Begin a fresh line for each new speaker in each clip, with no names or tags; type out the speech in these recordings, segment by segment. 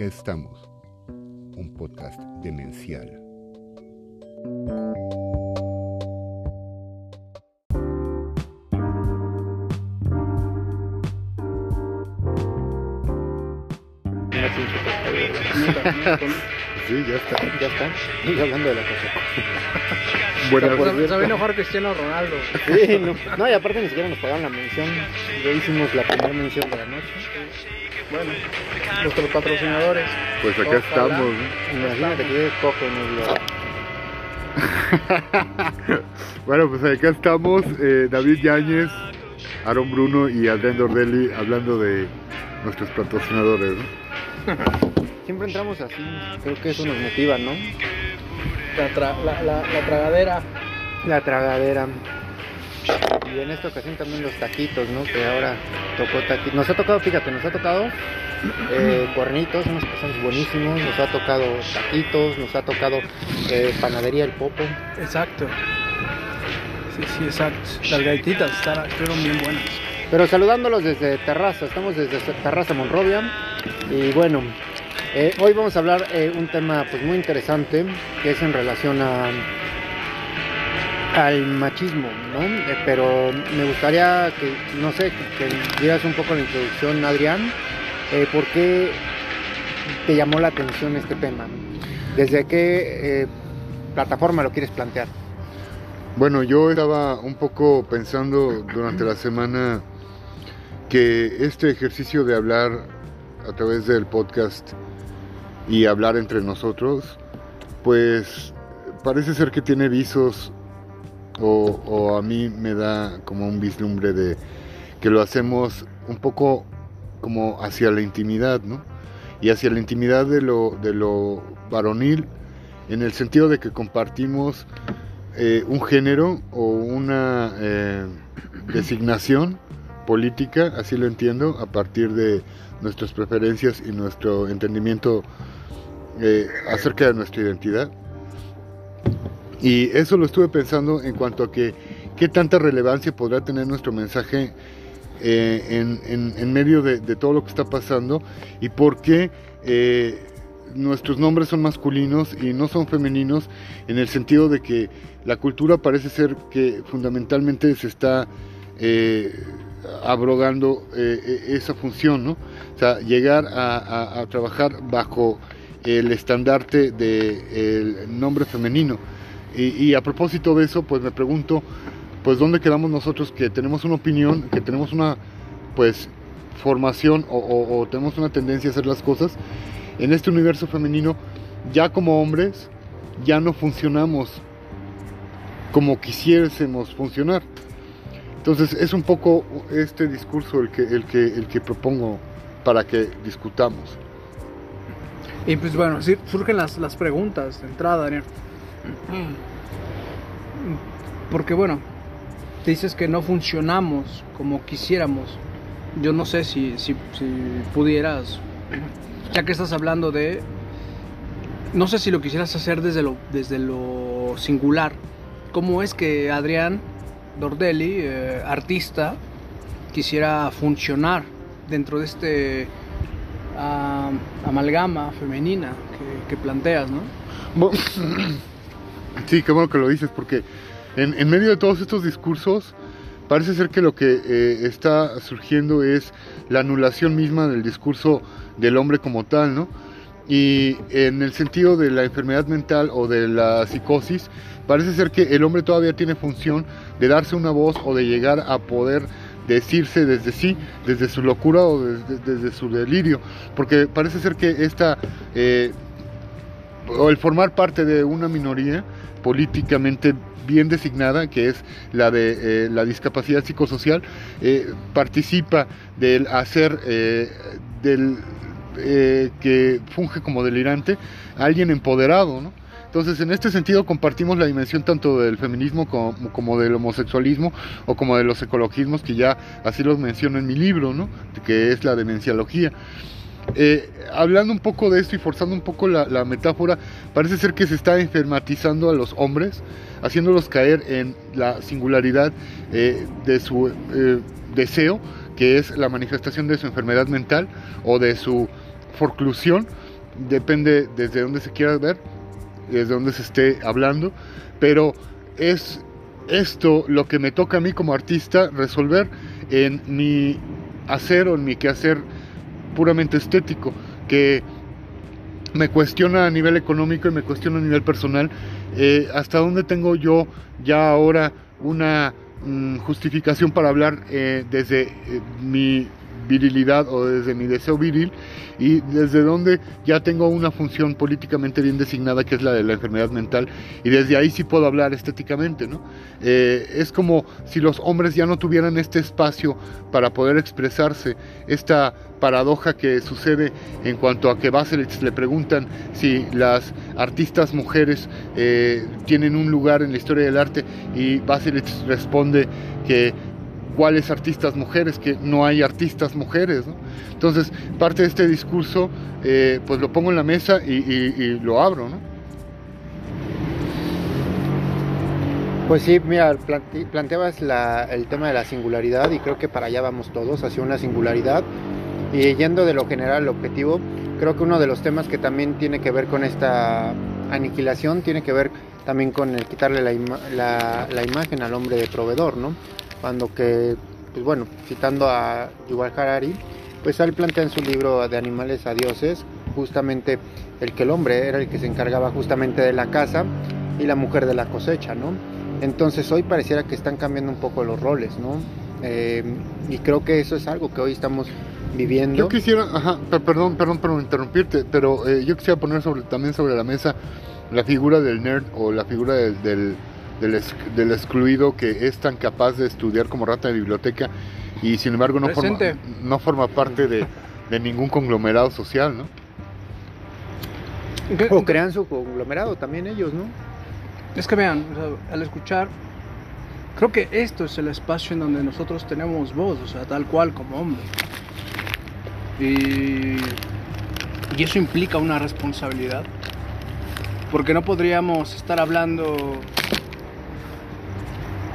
qué estamos? Un podcast demencial. Sí, ya está.
Ya está. Y hablando de la cosa.
Bueno,
ve mejor Cristiano Ronaldo.
Sí, no, no, y aparte ni siquiera nos pagaron la mención. Ya hicimos la primera mención de la noche.
Bueno, nuestros patrocinadores.
pues acá
Ojalá.
estamos. ¿no?
Imagínate que nos lo...
Bueno, pues acá estamos, eh, David Yáñez, Aaron Bruno y Adrián Dordelli hablando de nuestros patrocinadores. ¿no?
Siempre entramos así. Creo que eso nos motiva, ¿no?
La, tra- la, la, la tragadera.
La tragadera. Y en esta ocasión también los taquitos, ¿no? Que ahora tocó. Nos ha tocado, fíjate, nos ha tocado eh, cuernitos, unos buenísimos. Nos ha tocado taquitos, nos ha tocado eh, panadería El Popo.
Exacto. Sí, sí, exacto. Las galletitas estaban- estuvieron bien buenas.
Pero saludándolos desde Terraza, estamos desde Terraza Monrovia. Y bueno, eh, hoy vamos a hablar eh, un tema pues muy interesante que es en relación a al machismo, ¿no? Eh, pero me gustaría que, no sé, que, dieras un poco la introducción, Adrián. Eh, ¿Por qué te llamó la atención este tema? ¿Desde qué eh, plataforma lo quieres plantear?
Bueno, yo estaba un poco pensando durante la semana que este ejercicio de hablar a través del podcast y hablar entre nosotros, pues parece ser que tiene visos o, a mí me da como un vislumbre de que lo hacemos un poco como hacia la intimidad, ¿no? Y hacia la intimidad de lo, de lo varonil, en el sentido de que compartimos eh, un género o una eh, designación política, así lo entiendo, a partir de nuestras preferencias y nuestro entendimiento eh, acerca de nuestra identidad. Y eso lo estuve pensando en cuanto a que qué tanta relevancia podrá tener nuestro mensaje eh, en, en- medio de, todo lo que está pasando y por qué eh, nuestros nombres son masculinos y no son femeninos en el sentido de que la cultura parece ser que fundamentalmente se está eh, abrogando esa función, ¿no? O sea, llegar a trabajar bajo el estandarte del nombre femenino. Y, a propósito de eso, pues me pregunto, pues dónde quedamos nosotros que tenemos una opinión, que tenemos una, pues, formación o, tenemos una tendencia a hacer las cosas en este universo femenino, ya como hombres, ya no funcionamos como quisiésemos funcionar. Entonces es un poco este discurso el que, el que, el que propongo para que discutamos.
Y pues bueno, surgen las, las preguntas de entrada, Daniel. Porque bueno, dices que no funcionamos como quisiéramos. Yo no sé si, si, pudieras, ya que estás hablando de... No sé si lo quisieras hacer desde lo, desde lo singular. ¿Cómo es que Adrián Dordelli, eh, artista, quisiera funcionar dentro de este ah, amalgama femenina que planteas, ¿no?
Sí, qué bueno que lo dices, porque en, en medio de todos estos discursos parece ser que lo que eh, está surgiendo es la anulación misma del discurso del hombre como tal, ¿no? Y en el sentido de la enfermedad mental o de la psicosis, parece ser que el hombre todavía tiene función de darse una voz o de llegar a poder decirse desde sí, desde su locura o desde, desde su delirio, porque parece ser que esta... eh, o el formar parte de una minoría políticamente bien designada, que es la de eh, la discapacidad psicosocial, eh, participa del hacer eh, del que funge como delirante alguien empoderado, ¿no? Entonces, en este sentido, compartimos la dimensión tanto del feminismo como, como del homosexualismo o como de los ecologismos, que ya así los menciono en mi libro, ¿no? que es la demenciología. Eh, hablando un poco de esto y forzando un poco la, metáfora, parece ser que se está enfermatizando a los hombres, haciéndolos caer en la singularidad eh, de su eh, deseo, que es la manifestación de su enfermedad mental o de su forclusión. Depende desde dónde se quiera ver, desde dónde se esté hablando, pero es esto lo que me toca a mí como artista resolver en mi hacer o en mi quehacer puramente estético, que me cuestiona a nivel económico y me cuestiona a nivel personal eh, hasta dónde tengo yo ya ahora una mm, justificación para hablar eh, desde eh, mi virilidad o desde mi deseo viril y desde donde ya tengo una función políticamente bien designada que es la de la enfermedad mental y desde ahí sí puedo hablar estéticamente, ¿no? Eh, es como si los hombres ya no tuvieran este espacio para poder expresarse, esta paradoja que sucede en cuanto a que Baselitz le preguntan si las artistas mujeres eh, tienen un lugar en la historia del arte y Baselitz responde que cuáles artistas mujeres, que no hay artistas mujeres. Entonces, parte de este discurso, eh, pues lo pongo en la mesa y, lo abro. ¿no?
Pues sí, mira, planteabas el tema de la singularidad y creo que para allá vamos todos, hacia una singularidad. Y yendo de lo general al objetivo, creo que uno de los temas que también tiene que ver con esta aniquilación tiene que ver también con el quitarle la, la imagen al hombre de proveedor, ¿no? Cuando que, pues bueno, citando a Yuval Harari, pues él plantea en su libro de Animales a Dioses justamente el que el hombre era el que se encargaba justamente de la casa y la mujer de la cosecha, ¿no? Entonces hoy pareciera que están cambiando un poco los roles, ¿no? Eh, y creo que eso es algo que hoy estamos viviendo.
Yo quisiera, ajá, perdón, perdón por interrumpirte, pero eh, yo quisiera poner sobre, también sobre la mesa la figura del nerd o la figura del del, excluido que es tan capaz de estudiar como rata de biblioteca y sin embargo no, forma, no forma parte de, ningún conglomerado social, ¿no?
O crean su conglomerado también ellos, ¿no?
Es que vean, al escuchar, creo que esto es el espacio en donde nosotros tenemos voz, o sea, tal cual como hombre. Y, y eso implica una responsabilidad. Porque no podríamos estar hablando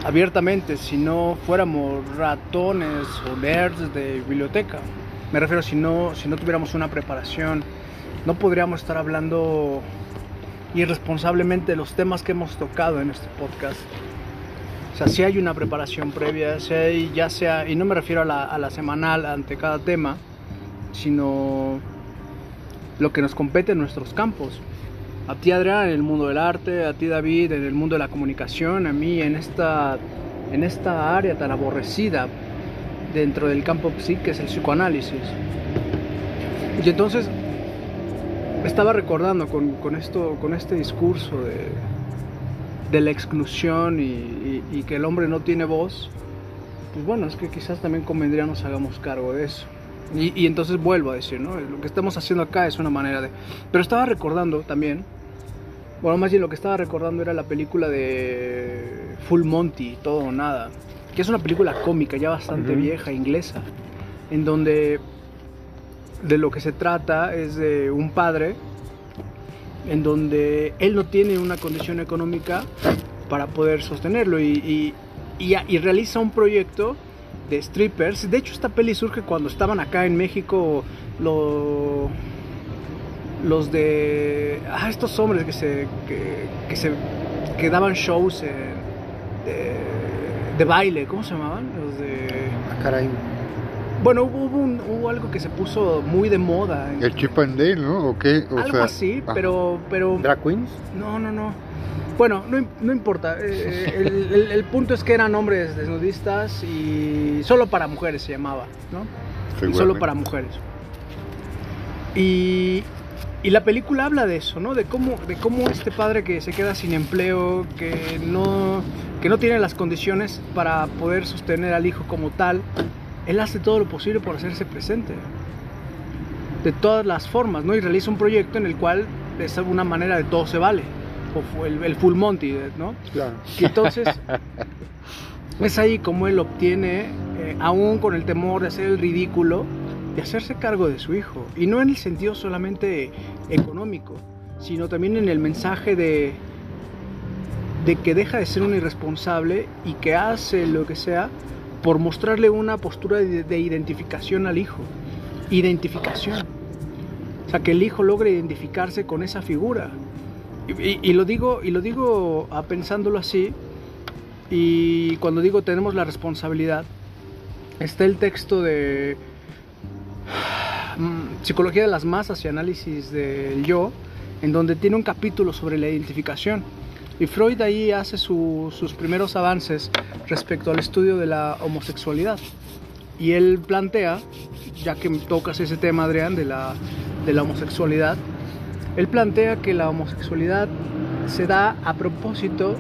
abiertamente si no fuéramos ratones o nerds de biblioteca. Me refiero si no, si no tuviéramos una preparación, no podríamos estar hablando irresponsablemente los temas que hemos tocado en este podcast. O sea, si hay una preparación previa, si hay, ya sea, y no me refiero a la, a la semanal ante cada tema, sino lo que nos compete en nuestros campos a ti Adrián en el mundo del arte, a ti David en el mundo de la comunicación, a mí en esta, en esta área tan aborrecida dentro del campo psique que es el psicoanálisis. Y entonces estaba recordando con, esto, con este discurso de, de la exclusión y, que el hombre no tiene voz, pues bueno, es que quizás también convendría nos hagamos cargo de eso. Y, y, entonces vuelvo a decir, ¿no? Lo que estamos haciendo acá es una manera de... Pero estaba recordando también bueno, más bien lo que estaba recordando era la película de Full Monty, Todo o Nada, que es una película cómica ya bastante vieja, inglesa, en donde de lo que se trata es de un padre en donde él no tiene una condición económica para poder sostenerlo y, y realiza un proyecto de strippers. De hecho, esta peli surge cuando estaban acá en México lo, los de ah, estos hombres que se que, se que daban shows de, baile cómo se llamaban los de
ah, caray.
bueno hubo, hubo algo que se puso muy de moda
el Chip and Dale no o qué
algo así pero pero
drag queens
no no no. Bueno, no, no importa. Eh, el, el, punto es que eran hombres desnudistas y solo para mujeres se llamaba, ¿no? Y solo para mujeres. Y, y la película habla de eso, ¿no? De cómo, de cómo este padre que se queda sin empleo, que no, que no tiene las condiciones para poder sostener al hijo como tal, él hace todo lo posible por hacerse presente. De todas las formas, ¿no? Y realiza un proyecto en el cual es alguna manera de todo se vale. O el, el full Monty, ¿no?
Claro.
Y entonces es ahí como él obtiene, eh, aún con el temor de hacer el ridículo, de hacerse cargo de su hijo. Y no en el sentido solamente económico, sino también en el mensaje de, de que deja de ser un irresponsable y que hace lo que sea por mostrarle una postura de, identificación al hijo. Identificación. O sea, que el hijo logre identificarse con esa figura. Y, lo digo, y lo digo ah, pensándolo así, y cuando digo tenemos la responsabilidad, está el texto de Psicología de las Masas y Análisis del Yo, en donde tiene un capítulo sobre la identificación. Y Freud ahí hace sus primeros avances respecto al estudio de la homosexualidad. Y él plantea, ya que tocas ese tema, Adrián, de la, de la homosexualidad, él plantea que la homosexualidad se da a propósito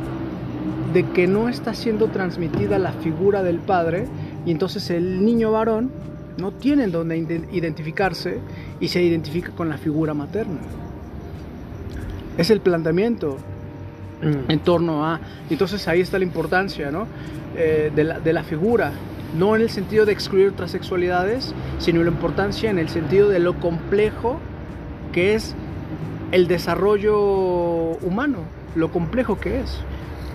de que no está siendo transmitida la figura del padre y entonces el niño varón no tiene en dónde identificarse y se identifica con la figura materna. Es el planteamiento mm. en torno a... Entonces ahí está la importancia ¿no? Eh, de, la, de la figura, no en el sentido de excluir otras sexualidades, sino la importancia en el sentido de lo complejo que es el desarrollo humano, lo complejo que es.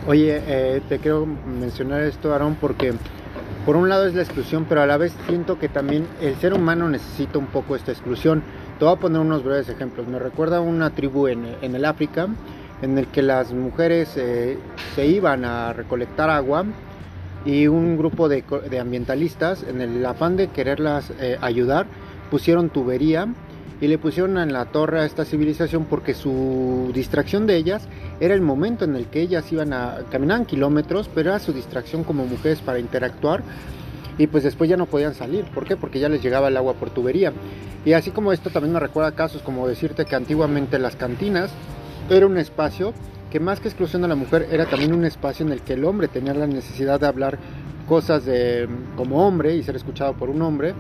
Oye, eh, te quiero mencionar esto, Aaron, porque por un lado es la exclusión, pero a la vez siento que también el ser humano necesita un poco esta exclusión. Te voy a poner unos breves ejemplos. Me recuerda una tribu en, el África en el que las mujeres eh, se iban a recolectar agua y un grupo de, ambientalistas, en el afán de quererlas eh, ayudar, pusieron tubería y le pusieron en la torre a esta civilización porque su distracción de ellas era el momento en el que ellas iban a caminar kilómetros, pero era su distracción como mujeres para interactuar y pues después ya no podían salir. ¿Por qué? Porque ya les llegaba el agua por tubería. Y así como esto también me recuerda casos como decirte que antiguamente las cantinas era un espacio que más que exclusión de la mujer era también un espacio en el que el hombre tenía la necesidad de hablar cosas de, como hombre y ser escuchado por un hombre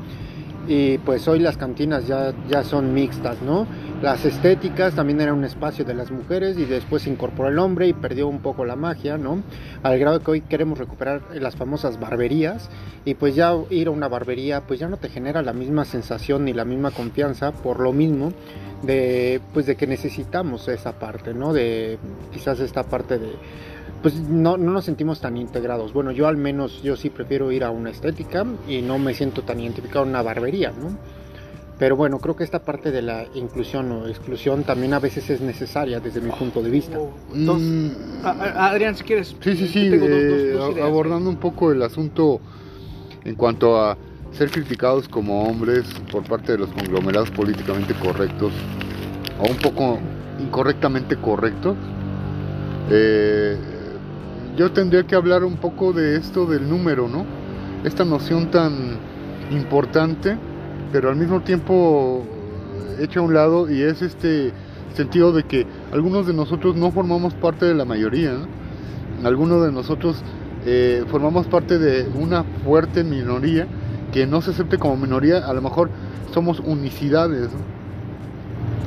y pues hoy las cantinas ya, ya son mixtas, ¿no? Las estéticas también era un espacio de las mujeres y después se incorporó el hombre y perdió un poco la magia, ¿no? Al grado que hoy queremos recuperar las famosas barberías y pues ya ir a una barbería pues ya no te genera la misma sensación ni la misma confianza por lo mismo de pues de que necesitamos esa parte, ¿no? De quizás esta parte de pues no, no, nos sentimos tan integrados. Bueno, yo al menos, yo sí prefiero ir a una estética y no me siento tan identificado en una barbería, ¿no? Pero bueno, creo que esta parte de la inclusión o exclusión también a veces es necesaria desde mi punto de vista.
Entonces, mm. Adrián, si quieres.
Sí, sí, sí, eh, abordando un poco el asunto en cuanto a ser criticados como hombres por parte de los conglomerados políticamente correctos o un poco incorrectamente correctos. Eh, yo tendría que hablar un poco de esto del número, ¿no? Esta noción tan importante, pero al mismo tiempo hecha a un lado y es este sentido de que algunos de nosotros no formamos parte de la mayoría, algunos de nosotros eh, formamos parte de una fuerte minoría que no se acepte como minoría, a lo mejor somos unicidades.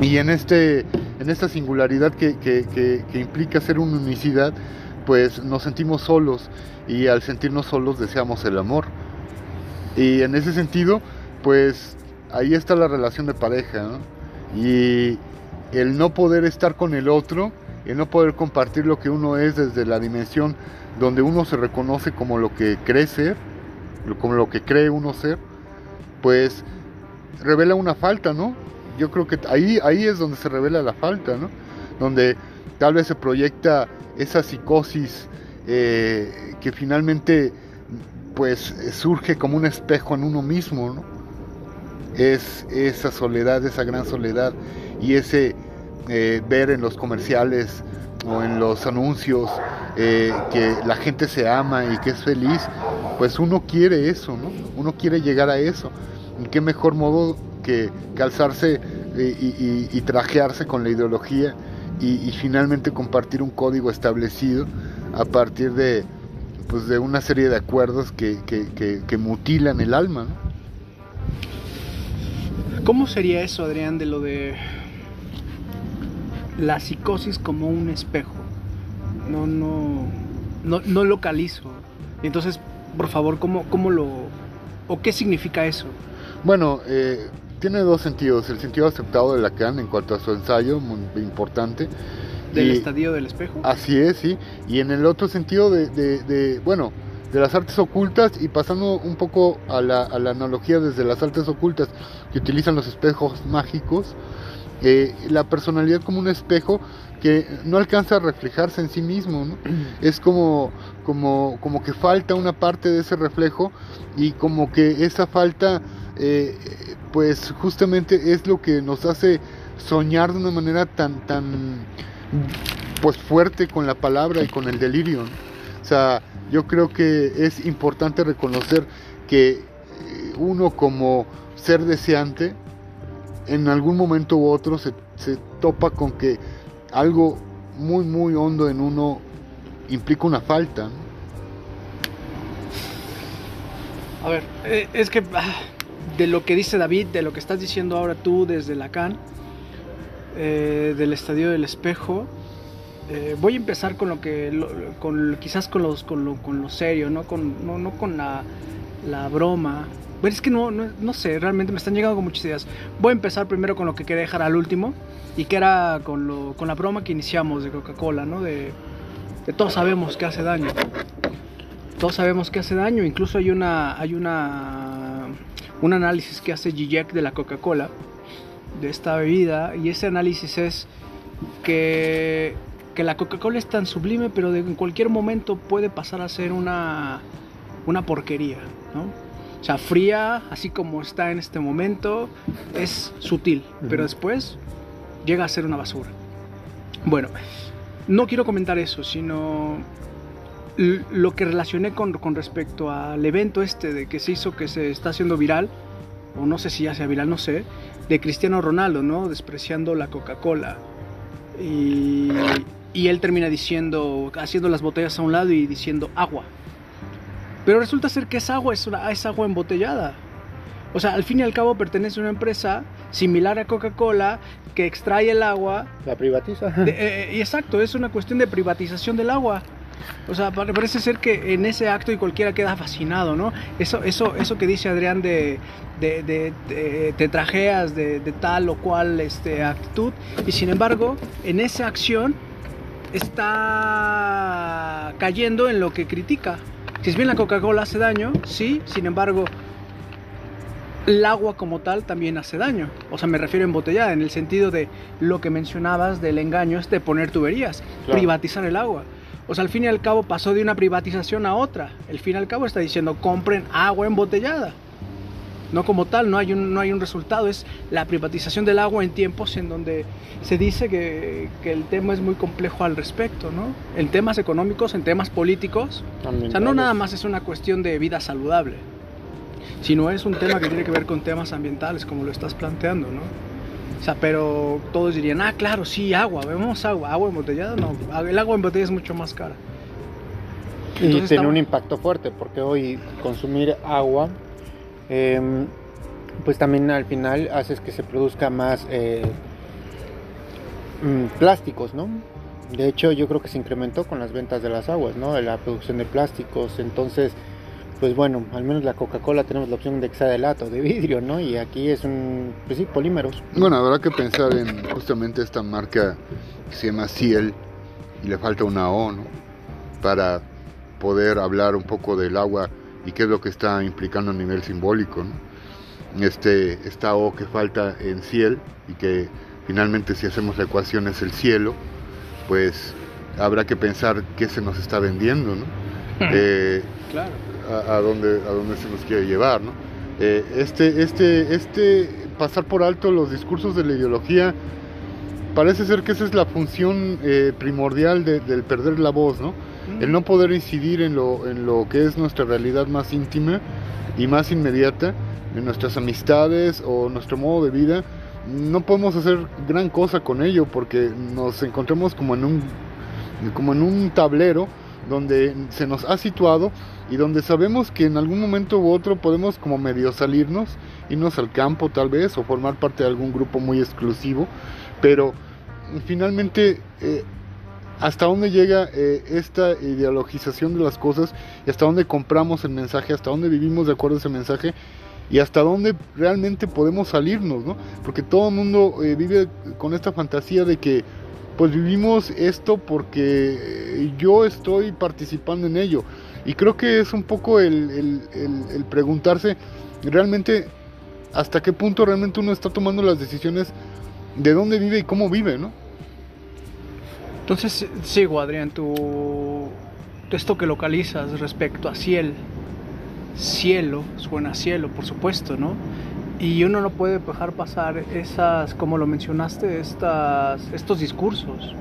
Y en, este, en esta singularidad que, que implica ser una unicidad, pues nos sentimos solos y al sentirnos solos deseamos el amor. Y en ese sentido, pues ahí está la relación de pareja. Y el no poder estar con el otro, el no poder compartir lo que uno es desde la dimensión donde uno se reconoce como lo que cree ser, como lo que cree uno ser, pues revela una falta, ¿no? Yo creo que ahí, ahí es donde se revela la falta, ¿no? Donde tal vez se proyecta esa psicosis eh, que finalmente pues surge como un espejo en uno mismo. Es esa soledad, esa gran soledad y ese eh, ver en los comerciales o en los anuncios eh, que la gente se ama y que es feliz, pues uno quiere eso, ¿no? Uno quiere llegar a eso. ¿Y qué mejor modo que calzarse y trajearse con la ideología y, finalmente compartir un código establecido a partir de, pues, de una serie de acuerdos que, que, mutilan el alma.
¿Cómo sería eso, Adrián, de lo de la psicosis como un espejo? No, no, no, no localizo. Entonces, por favor, ¿cómo, cómo lo... o qué significa eso?
Bueno, eh, tiene dos sentidos. El sentido aceptado de Lacan en cuanto a su ensayo, muy importante.
¿Del estadio del espejo?
Así es, sí. Y en el otro sentido de, bueno, de las artes ocultas y pasando un poco a la, analogía desde las artes ocultas que utilizan los espejos mágicos, eh, la personalidad como un espejo que no alcanza a reflejarse en sí mismo, ¿no? Es como, como, como que falta una parte de ese reflejo y como que esa falta, eh, pues justamente es lo que nos hace soñar de una manera tan, tan, pues fuerte con la palabra y con el delirio. O sea, yo creo que es importante reconocer que eh, uno como ser deseante, en algún momento u otro se, se topa con que algo muy, muy hondo en uno implica una falta.
A ver, eh, es que ah, de lo que dice David, de lo que estás diciendo ahora tú desde Lacan, eh, del estadio del espejo, eh, voy a empezar con lo que, con, quizás con, los, con, lo, con lo serio, no con, no, no con la, la broma. Pero es que no, no, no, sé, realmente me están llegando con muchas ideas. Voy a empezar primero con lo que quería dejar al último y que era con, lo, con la broma que iniciamos de Coca-Cola, ¿no? De, de, todos sabemos que hace daño. Todos sabemos que hace daño. Incluso hay una, hay una, un análisis que hace Zizek de la Coca-Cola, de esta bebida, y ese análisis es que que la Coca-Cola es tan sublime, pero de, en cualquier momento puede pasar a ser una, una porquería, ¿no? O sea, fría, así como está en este momento, es sutil, pero después llega a ser una basura. Bueno, no quiero comentar eso, sino lo que relacioné con, con respecto al evento este de que se hizo, que se está haciendo viral, o no sé si ya sea viral, no sé, de Cristiano Ronaldo, ¿no? Despreciando la Coca-Cola. Y, y él termina diciendo, haciendo las botellas a un lado y diciendo agua. Pero resulta ser que esa agua es, una, es agua embotellada. O sea, al fin y al cabo pertenece a una empresa similar a Coca-Cola que extrae el agua.
La privatiza.
De, eh, exacto, es una cuestión de privatización del agua. O sea, parece ser que en ese acto y cualquiera queda fascinado, ¿no? Eso, eso, eso que dice Adrián de, de, de, de te trajeas de, tal o cual este, actitud. Y sin embargo, en esa acción está cayendo en lo que critica. Si es bien la Coca-Cola hace daño, sí, sin embargo, el agua como tal también hace daño. O sea, me refiero a embotellada, en el sentido de lo que mencionabas del engaño es de poner tuberías, claro. privatizar el agua. O sea, al fin y al cabo pasó de una privatización a otra. El fin y al cabo está diciendo compren agua embotellada no como tal, no hay, un, no hay un resultado, es la privatización del agua en tiempos en donde se dice que, que el tema es muy complejo al respecto, ¿no? En temas económicos, en temas políticos, o sea, no nada más es una cuestión de vida saludable, sino es un tema que tiene que ver con temas ambientales, como lo estás planteando, ¿no? O sea, pero todos dirían, ah, claro, sí, agua, vemos agua, agua embotellada, no, el agua embotellada es mucho más cara.
Entonces, y tiene un impacto fuerte, porque hoy consumir agua eh, pues también al final haces que se produzca más eh, mm, plásticos, ¿no? De hecho, yo creo que se incrementó con las ventas de las aguas, ¿no? La producción de plásticos. Entonces, pues bueno, al menos la Coca-Cola tenemos la opción de que sea de vidrio, ¿no? Y aquí es un, pues sí, polímeros.
Bueno, habrá que pensar en justamente esta marca que se llama Ciel y le falta una O, ¿no? Para poder hablar un poco del agua y qué es lo que está implicando a nivel simbólico. ¿no? Este, esta O que falta en ciel y que finalmente si hacemos la ecuación es el cielo, pues habrá que pensar qué se nos está vendiendo, ¿no? Eh,
claro.
A, a, dónde, a dónde se nos quiere llevar. ¿no? Eh, este, este, este pasar por alto los discursos de la ideología parece ser que esa es la función eh, primordial de, del perder la voz, ¿no? el no poder incidir en lo, en lo que es nuestra realidad más íntima y más inmediata, en nuestras amistades o nuestro modo de vida, no podemos hacer gran cosa con ello porque nos encontramos como en un, como en un tablero donde se nos ha situado y donde sabemos que en algún momento u otro podemos como medio salirnos, irnos al campo tal vez o formar parte de algún grupo muy exclusivo, pero finalmente eh, hasta dónde llega eh, esta ideologización de las cosas y hasta dónde compramos el mensaje, hasta dónde vivimos de acuerdo a ese mensaje y hasta dónde realmente podemos salirnos, ¿no? Porque todo el mundo eh, vive con esta fantasía de que pues vivimos esto porque eh, yo estoy participando en ello. Y creo que es un poco el, el, preguntarse realmente hasta qué punto realmente uno está tomando las decisiones de dónde vive y cómo vive, ¿no?
Entonces, sigo, Adrián, tu esto que localizas respecto a cielo, cielo, suena cielo, por supuesto, ¿no? Y uno no puede dejar pasar esas, como lo mencionaste, estas, estos discursos.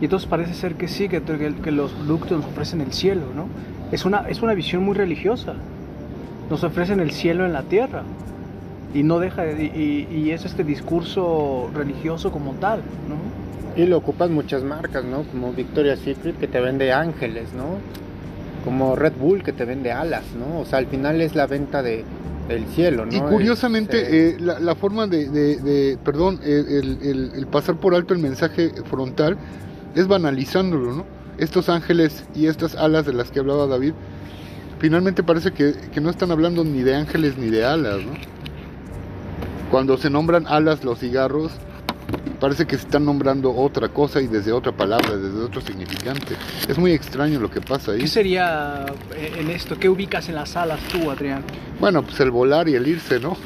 Y entonces parece ser que sí, que, que los productos nos ofrecen el cielo, ¿no? Es una, es una visión muy religiosa. Nos ofrecen el cielo en la tierra. Y no deja, y, y es este discurso religioso como tal, ¿no?
Y lo ocupan muchas marcas, ¿no? Como Victoria's Secret que te vende ángeles, ¿no? Como Red Bull que te vende alas, ¿no? O sea, al final es la venta de, del cielo, ¿no?
Y curiosamente, eh, la, forma de, perdón, el, el, pasar por alto el mensaje frontal es banalizándolo, ¿no? Estos ángeles y estas alas de las que hablaba David, finalmente parece que, que no están hablando ni de ángeles ni de alas, ¿no? Cuando se nombran alas los cigarros, parece que se están nombrando otra cosa y desde otra palabra, desde otro significante. Es muy extraño lo que pasa ahí.
¿Qué sería eh, en esto? ¿Qué ubicas en las alas tú, Adrián?
Bueno, pues el volar y el irse, ¿no?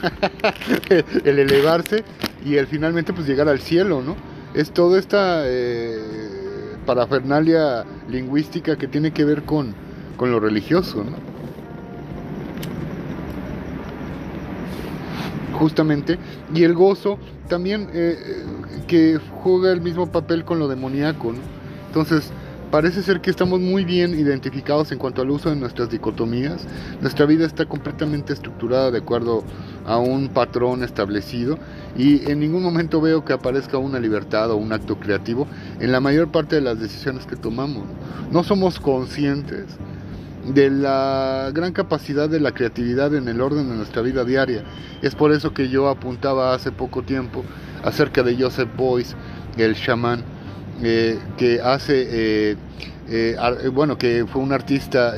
el elevarse y el finalmente pues llegar al cielo, ¿no? Es toda esta eh, parafernalia lingüística que tiene que ver con, con lo religioso, ¿no? justamente, y el gozo también eh, eh, que juega el mismo papel con lo demoníaco, Entonces, parece ser que estamos muy bien identificados en cuanto al uso de nuestras dicotomías. Nuestra vida está completamente estructurada de acuerdo a un patrón establecido y en ningún momento veo que aparezca una libertad o un acto creativo en la mayor parte de las decisiones que tomamos. No somos conscientes de la gran capacidad de la creatividad en el orden de nuestra vida diaria. Es por eso que yo apuntaba hace poco tiempo acerca de Joseph Beuys, el chamán, eh, que hace, eh, eh, bueno, que fue un artista,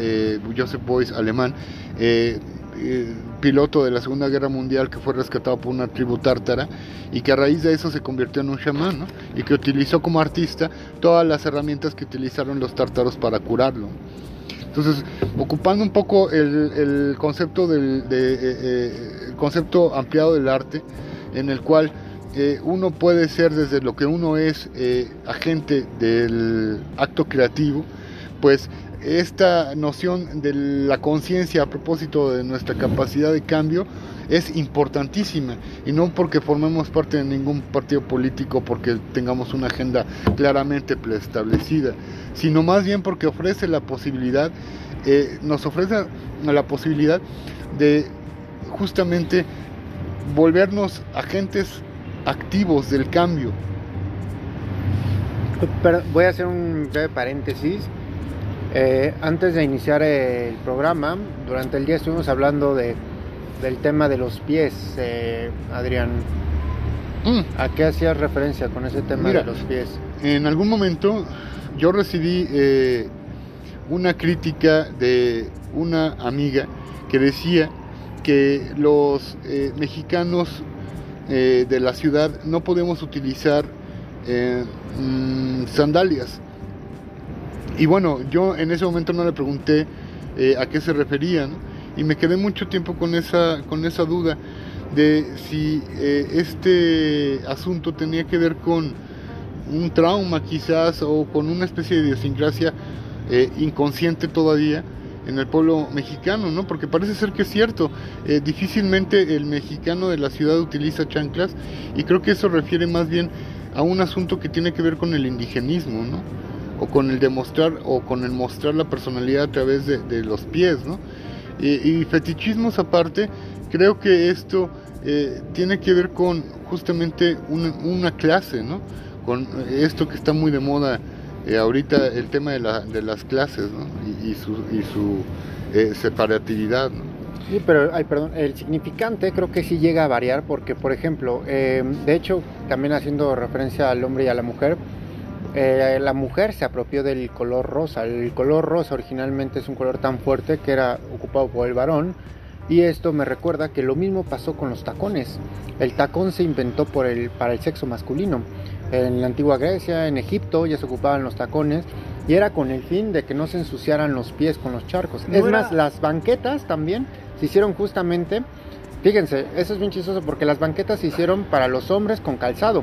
Joseph Beuys, alemán, piloto de la Segunda Guerra Mundial que fue rescatado por una tribu tártara y que a raíz de eso se convirtió en un chamán y que utilizó como artista todas las herramientas que utilizaron los tártaros para curarlo. Entonces, ocupando un poco el, concepto del eh, eh, concepto ampliado del arte, en el cual eh, uno puede ser desde lo que uno es agente del acto creativo, pues esta noción de la conciencia a propósito de nuestra capacidad de cambio es importantísima y no porque formemos parte de ningún partido político porque tengamos una agenda claramente establecida, sino más bien porque ofrece la posibilidad, eh, nos ofrece la posibilidad de justamente volvernos agentes activos del cambio.
voy a hacer un breve paréntesis. Eh, antes de iniciar el programa, durante el día estuvimos hablando de del tema de los pies, eh, Adrián. Mm. ¿A qué hacías referencia con ese tema de los pies?
En algún momento yo recibí eh, una crítica de una amiga que decía que los eh, mexicanos de la ciudad no podemos utilizar mm, sandalias. Y bueno, yo en ese momento no le pregunté a qué se referían y me quedé mucho tiempo con esa, con esa duda de si eh, este asunto tenía que ver con un trauma quizás o con una especie de idiosincrasia eh, inconsciente todavía en el pueblo mexicano, ¿no? Porque parece ser que es cierto, eh, difícilmente el mexicano de la ciudad utiliza chanclas y creo que eso refiere más bien a un asunto que tiene que ver con el indigenismo, ¿no? O con el demostrar o con el mostrar la personalidad a través de, de los pies, ¿no? Y fetichismos aparte, creo que esto eh, tiene que ver con justamente una, clase, ¿no? Con esto que está muy de moda eh, ahorita, el tema de, la, de las clases. Y, su, eh, separatividad.
Sí, pero, ay, perdón, el significante creo que sí llega a variar porque, por ejemplo, de hecho, también haciendo referencia al hombre y a la mujer, eh, la mujer se apropió del color rosa. El color rosa originalmente es un color tan fuerte que era ocupado por el varón. Y esto me recuerda que lo mismo pasó con los tacones. El tacón se inventó por el, para el sexo masculino. En la antigua Grecia, en Egipto, ya se ocupaban los tacones y era con el fin de que no se ensuciaran los pies con los charcos. es más, las banquetas también se hicieron justamente, fíjense, eso es bien chistoso porque las banquetas se hicieron para los hombres con calzado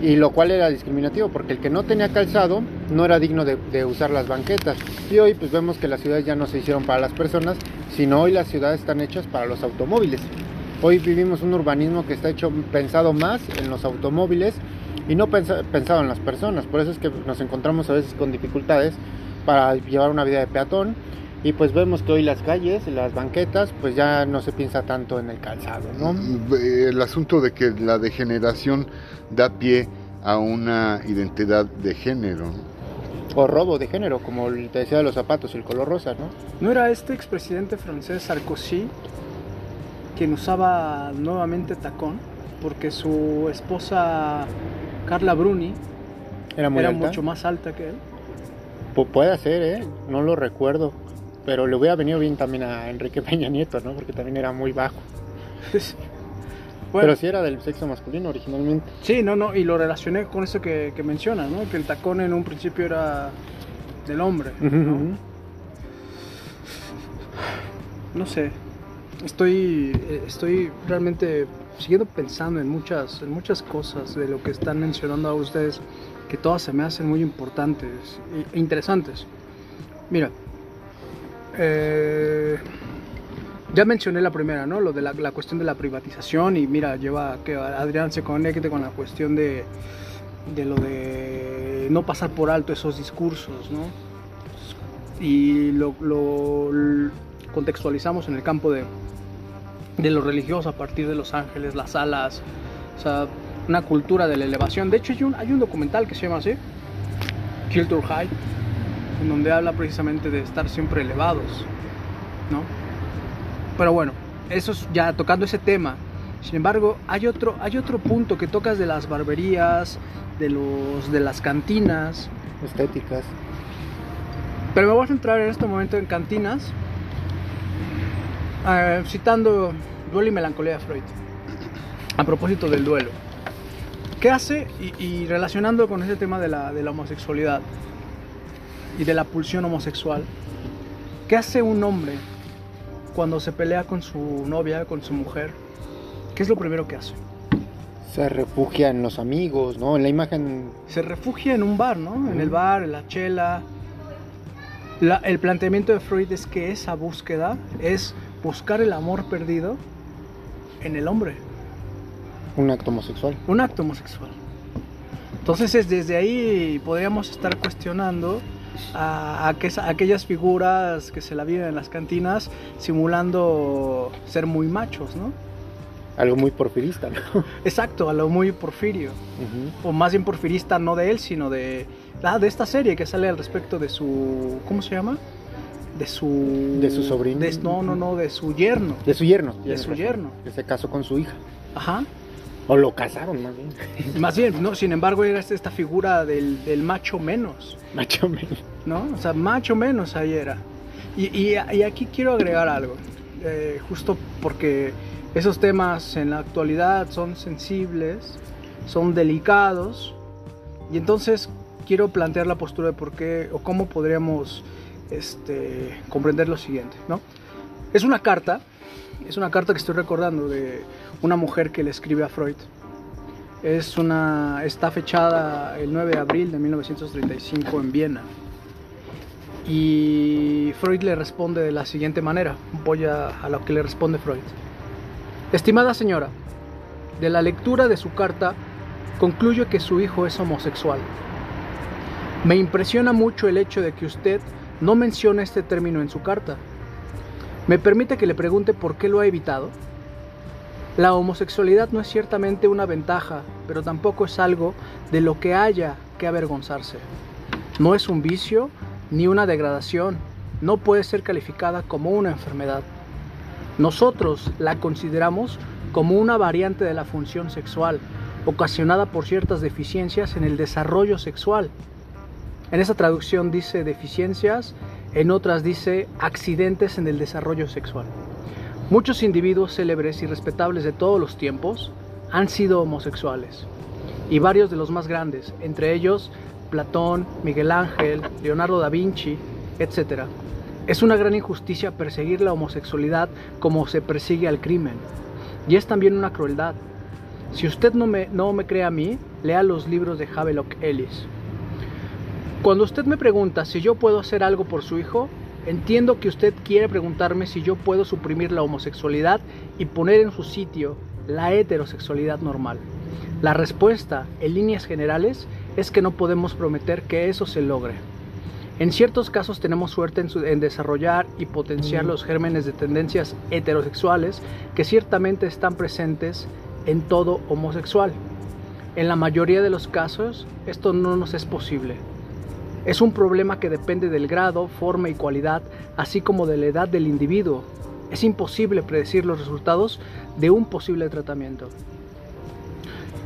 y lo cual era discriminativo porque el que no tenía calzado no era digno de, de, usar las banquetas. Y hoy pues vemos que las ciudades ya no se hicieron para las personas sino hoy las ciudades están hechas para los automóviles. Hoy vivimos un urbanismo que está hecho pensado más en los automóviles y no pensa, pensado en las personas. Por eso es que nos encontramos a veces con dificultades para llevar una vida de peatón y pues vemos que hoy las calles, las banquetas, pues ya no se piensa tanto en el calzado, ¿no?
El asunto de que la degeneración da pie a una identidad de género.
O robo de género, como te decía de los zapatos, el color rosa, ¿no?
¿No era este expresidente francés Sarkozy quien usaba nuevamente tacón? Porque su esposa Carla Bruni
era, muy
era
alta?
mucho más alta que él.
Pu puede ser, ¿eh? No lo recuerdo. Pero le hubiera venido bien también a Enrique Peña Nieto, ¿no? Porque también era muy bajo.
Bueno,
Pero sí era del sexo masculino originalmente.
sí, no, no, y lo relacioné con eso que, que menciona, ¿no? Que el tacón en un principio era del hombre, ¿no? No sé, estoy, eh, estoy realmente siguiendo pensando en muchas, en muchas cosas de lo que están mencionando a ustedes, que todas se me hacen muy importantes e interesantes. Mira, eh, ya mencioné la primera, ¿no? Lo de la, la, cuestión de la privatización y mira, lleva a que Adrián se conecte con la cuestión de, de lo de no pasar por alto esos discursos, ¿no? Y lo, contextualizamos en el campo de, de lo religioso a partir de Los Ángeles, las alas, o sea, una cultura de la elevación. De hecho, hay un, hay un documental que se llama así, Culture High, en donde habla precisamente de estar siempre elevados, ¿no? Pero bueno, eso es ya tocando ese tema. Sin embargo, hay otro, hay otro punto que tocas de las barberías, de, los, de las cantinas.
Estéticas.
Pero me voy a centrar en este momento en cantinas, eh, citando Duelo y Melancolía de Freud, a propósito del duelo. ¿Qué hace? Y, y relacionando con ese tema de la, de la homosexualidad y de la pulsión homosexual, ¿qué hace un hombre cuando se pelea con su novia, con su mujer? ¿Qué es lo primero que hace?
Se refugia en los amigos, ¿no? En la imagen.
Se refugia en un bar, ¿no? En el bar, en la chela. La, el planteamiento de Freud es que esa búsqueda es buscar el amor perdido en el hombre.
Un acto homosexual.
Un acto homosexual. Entonces es desde ahí podríamos estar cuestionando a, a, que, a, aquellas figuras que se la viven en las cantinas simulando ser muy machos, ¿no?
Algo muy porfirista, ¿no?
Exacto, a lo muy porfirio. Uh -huh. O más bien porfirista no de él, sino de, ah, de esta serie que sale al respecto de su... ¿Cómo se llama? De su...
De su sobrino.
De, no, no, no, de su yerno.
De su yerno.
De su yerno.
Que se casó con su hija.
Ajá.
O lo casaron, más bien.
Más bien, no, sin embargo, era esta figura del, del macho menos.
Macho menos.
¿No? O sea, macho menos ahí era. Y, y, y aquí quiero agregar algo. Eh, justo porque esos temas en la actualidad son sensibles, son delicados. Y entonces quiero plantear la postura de por qué o cómo podríamos este, comprender lo siguiente, ¿no? Es una carta, es una carta que estoy recordando de una mujer que le escribe a Freud. Es una, está fechada el 9 de abril de 1935 en Viena. Y Freud le responde de la siguiente manera. Voy a, a lo que le responde Freud. Estimada señora, de la lectura de su carta concluyo que su hijo es homosexual. Me impresiona mucho el hecho de que usted no menciona este término en su carta. ¿Me permite que le pregunte por qué lo ha evitado? La homosexualidad no es ciertamente una ventaja, pero tampoco es algo de lo que haya que avergonzarse. No es un vicio ni una degradación, no puede ser calificada como una enfermedad. Nosotros la consideramos como una variante de la función sexual, ocasionada por ciertas deficiencias en el desarrollo sexual. En esa traducción dice deficiencias, en otras dice accidentes en el desarrollo sexual. Muchos individuos célebres y respetables de todos los tiempos han sido homosexuales, y varios de los más grandes, entre ellos Platón, Miguel Ángel, Leonardo da Vinci, etc. Es una gran injusticia perseguir la homosexualidad como se persigue al crimen, y es también una crueldad. Si usted no me, no me cree a mí, lea los libros de Havelock Ellis. Cuando usted me pregunta si yo puedo hacer algo por su hijo, entiendo que usted quiere preguntarme si yo puedo suprimir la homosexualidad y poner en su sitio la heterosexualidad normal. La respuesta, en líneas generales, es que no podemos prometer que eso se logre. En ciertos casos tenemos suerte en, desarrollar y potenciar los gérmenes de tendencias heterosexuales que ciertamente están presentes en todo homosexual. En la mayoría de los casos esto no nos es posible. Es un problema que depende del grado, forma y cualidad, así como de la edad del individuo. Es imposible predecir los resultados de un posible tratamiento.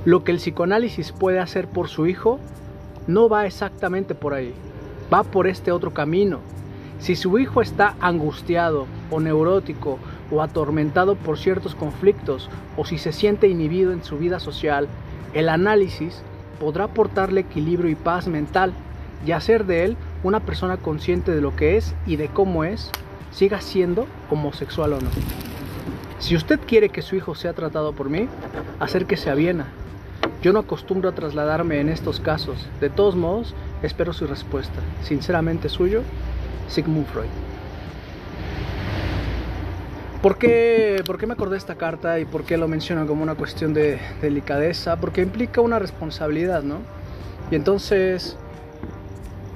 Lo que el psicoanálisis puede hacer por su hijo no va exactamente por ahí, va por este otro camino. Si su hijo está angustiado o neurótico o atormentado por ciertos conflictos o si se siente inhibido en su vida social, el análisis podrá aportarle equilibrio y paz mental y hacer de él una persona consciente de lo que es y de cómo es, siga siendo homosexual o no. Si usted quiere que su hijo sea tratado por mí, acérquese a Viena. Yo no acostumbro a trasladarme en estos casos. De todos modos, espero su respuesta. Sinceramente suyo, Sigmund Freud. ¿Por qué, ¿Por qué, me acordé de esta carta y por qué lo menciono como una cuestión de delicadeza? Porque implica una responsabilidad, ¿no? Y entonces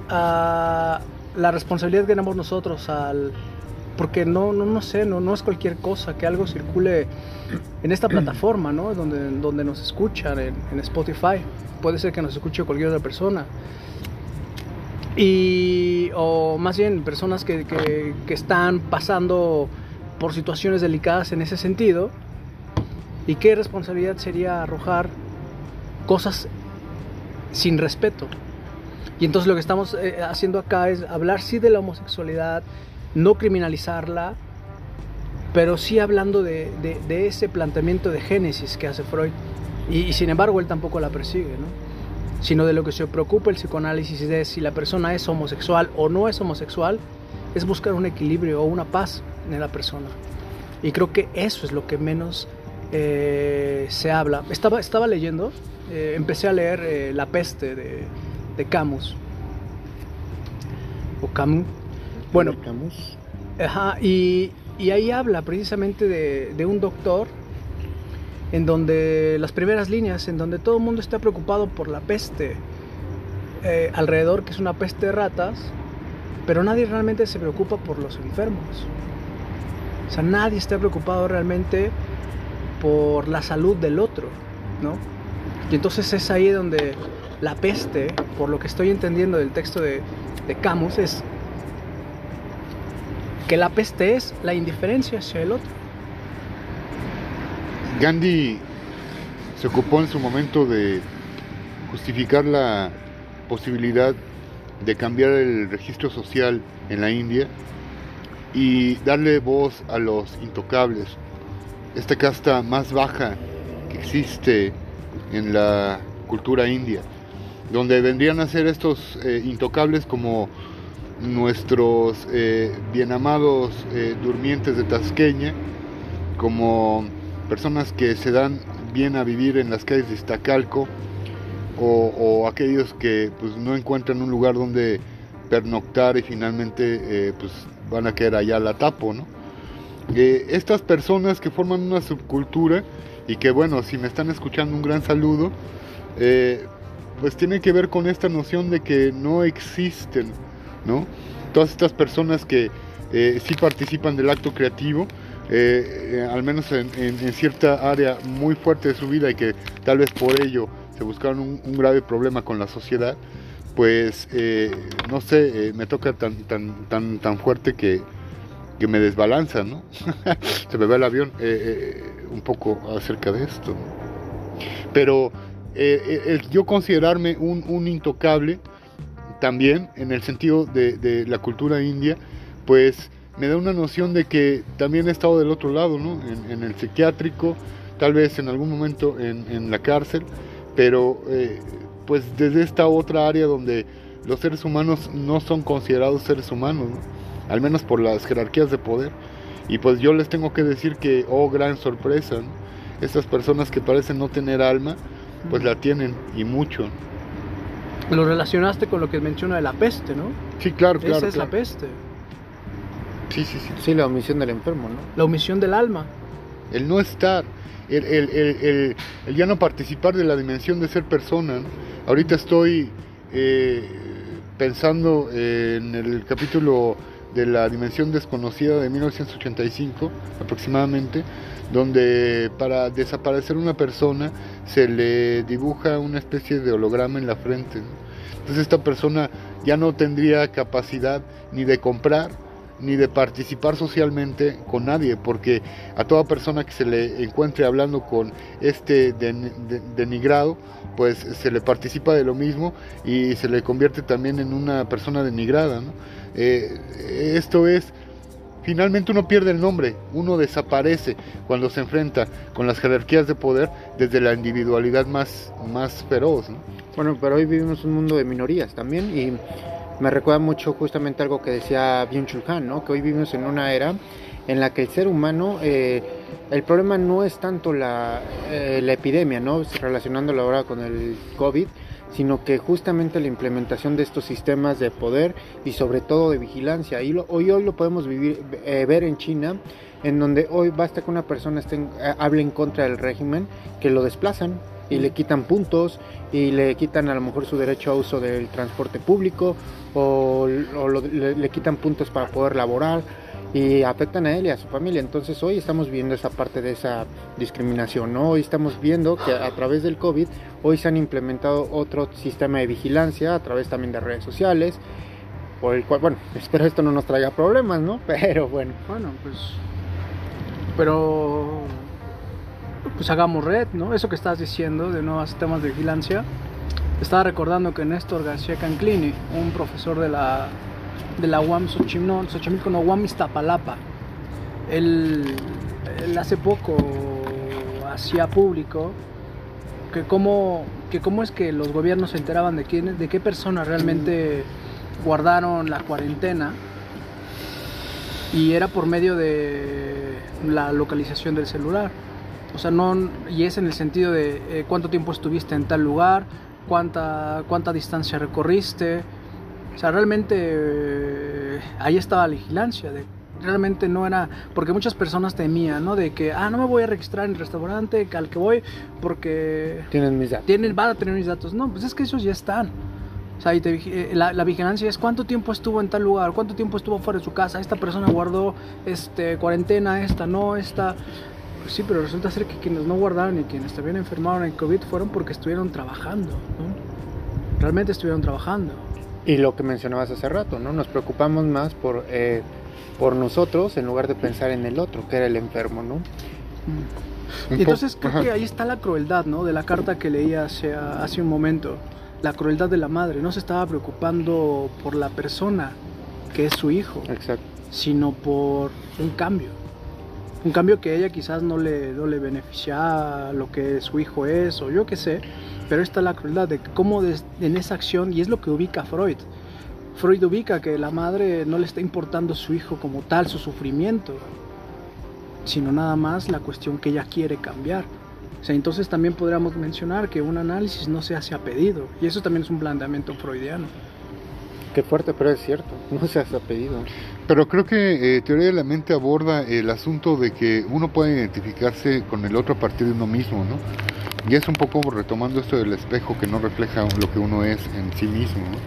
la responsabilidad que tenemos nosotros al porque no, no, no sé, no, no es cualquier cosa que algo circule en esta plataforma, ¿no? Donde, donde nos escuchan, en, Spotify. Puede ser que nos escuche cualquier otra persona. Y, o más bien personas que, que, que están pasando por situaciones delicadas en ese sentido. ¿Y qué responsabilidad sería arrojar cosas sin respeto? Y entonces lo que estamos eh, haciendo acá es hablar sí de la homosexualidad, no criminalizarla, pero sí hablando de, ese planteamiento de génesis que hace Freud. Y, sin embargo él tampoco la persigue, ¿no? sino de lo que se preocupa el psicoanálisis es de si la persona es homosexual o no es homosexual, es buscar un equilibrio o una paz en la persona. Y creo que eso es lo que menos eh, se habla. Estaba, estaba leyendo, eh, empecé a leer La peste de, de Camus. O Camus. Bueno, Camus. Ajá, y, y, ahí habla precisamente de, de, un doctor en donde las primeras líneas, en donde todo el mundo está preocupado por la peste eh, alrededor, que es una peste de ratas, pero nadie realmente se preocupa por los enfermos. O sea, nadie está preocupado realmente por la salud del otro, ¿no? Y entonces es ahí donde la peste, por lo que estoy entendiendo del texto de, Camus, es que la peste es la indiferencia hacia el otro.
Gandhi se ocupó en su momento de justificar la posibilidad de cambiar el registro social en la India y darle voz a los intocables, esta casta más baja que existe en la cultura india donde vendrían a ser estos eh, intocables como nuestros eh, bien amados eh, durmientes de Tasqueña, como personas que se dan bien a vivir en las calles de Iztacalco, o, aquellos que pues, no encuentran un lugar donde pernoctar y finalmente pues, van a quedar allá a la tapo. ¿no? estas personas que forman una subcultura y que bueno, si me están escuchando un gran saludo, pues tiene que ver con esta noción de que no existen, ¿no? Todas estas personas que eh, sí participan del acto creativo, eh, eh, al menos en, cierta área muy fuerte de su vida y que tal vez por ello se buscaron un, grave problema con la sociedad, pues no sé, me toca tan, tan, tan, tan fuerte que, que me desbalanza, ¿no? se me va el avión un poco acerca de esto. Pero eh, eh, yo considerarme un, intocable también en el sentido de, la cultura india, pues me da una noción de que también he estado del otro lado, ¿no? En, el psiquiátrico, tal vez en algún momento en, la cárcel, pero eh, pues desde esta otra área donde los seres humanos no son considerados seres humanos, al menos por las jerarquías de poder. Y pues yo les tengo que decir que, oh gran sorpresa, Estas personas que parecen no tener alma, pues la tienen y mucho.
Lo relacionaste con lo que menciona de la peste, ¿no?
Sí, claro, claro.
Esa es la peste.
Sí, sí, sí.
Sí, la omisión del enfermo, ¿no?
La omisión del alma.
El no estar, el, el- el- el- el ya no participar de la dimensión de ser persona. ¿no? Ahorita estoy eh, pensando en el capítulo de la dimensión desconocida de 1985 aproximadamente, donde para desaparecer una persona se le dibuja una especie de holograma en la frente. Entonces esta persona ya no tendría capacidad ni de comprar ni de participar socialmente con nadie, porque a toda persona que se le encuentre hablando con este den- de- denigrado, pues se le participa de lo mismo y se le convierte también en una persona denigrada. Eh, esto es, finalmente uno pierde el nombre, uno desaparece cuando se enfrenta con las jerarquías de poder desde la individualidad más, más feroz. ¿no?
Bueno, pero hoy vivimos un mundo de minorías también y me recuerda mucho justamente algo que decía Byung-Chul Han, ¿no? Que hoy vivimos en una era en la que el ser humano, eh, el problema no es tanto la, eh, la epidemia, ¿no? Relacionándolo ahora con el COVID, sino que justamente la implementación de estos sistemas de poder y sobre todo de vigilancia. Y lo- hoy, hoy lo podemos vivir, eh, ver en China, en donde hoy basta que una persona esté en- eh, hable en contra del régimen, que lo desplazan y le quitan puntos y le quitan a lo mejor su derecho a uso del transporte público o, o lo- le, le quitan puntos para poder laborar y afectan a él y a su familia. Entonces hoy estamos viendo esa parte de esa discriminación, ¿no? Hoy estamos viendo que a través del COVID hoy se han implementado otro sistema de vigilancia a través también de redes sociales, por el cual, bueno, espero esto no nos traiga problemas, ¿no? Pero bueno,
Bueno, pues. Pero. Pues hagamos red, ¿no? Eso que estás diciendo de nuevos sistemas de vigilancia. Estaba recordando que Néstor García Canclini, un profesor de la, de la UAM Xochimilco, Xochimilco, no, UAM Iztapalapa, él, hace poco hacía público que cómo, que cómo es que los gobiernos se enteraban de quién, de qué personas realmente guardaron la cuarentena y era por medio de la localización del celular. O sea, no, y es en el sentido de eh, cuánto tiempo estuviste en tal lugar, cuánta, cuánta distancia recorriste. O sea, realmente eh, ahí estaba la vigilancia. De, realmente no era, porque muchas personas temían, ¿no? De que, ah, no me voy a registrar en el restaurante al que voy porque
tienen mis datos.
tienen, van a tener mis datos. No, pues es que esos ya están. O sea, y te eh, la, la vigilancia es cuánto tiempo estuvo en tal lugar, cuánto tiempo estuvo fuera de su casa. Esta persona guardó este, cuarentena, esta no, esta. Pues sí, pero resulta ser que quienes no guardaron y quienes también enfermaron en COVID fueron porque estuvieron trabajando, ¿no? Realmente estuvieron trabajando.
Y lo que mencionabas hace rato, ¿no? Nos preocupamos más por, eh, por nosotros en lugar de pensar en el otro, que era el enfermo, ¿no?
Mm. Y entonces creo que ahí está la crueldad, ¿no? De la carta que leí hace, hace un momento. La crueldad de la madre. No se estaba preocupando por la persona que es su hijo,
Exacto.
sino por un cambio. Un cambio que a ella quizás no le, no le beneficia a lo que su hijo es, o yo qué sé. Pero está la crueldad de cómo en esa acción, y es lo que ubica Freud. Freud ubica que la madre no le está importando su hijo como tal, su sufrimiento, sino nada más la cuestión que ella quiere cambiar. O sea, entonces también podríamos mencionar que un análisis no se hace a pedido, y eso también es un planteamiento freudiano.
Qué fuerte, pero es cierto. No se hace pedido.
Pero creo que eh, Teoría de la Mente aborda el asunto de que uno puede identificarse con el otro a partir de uno mismo, ¿no? Y es un poco retomando esto del espejo que no refleja lo que uno es en sí mismo, ¿no?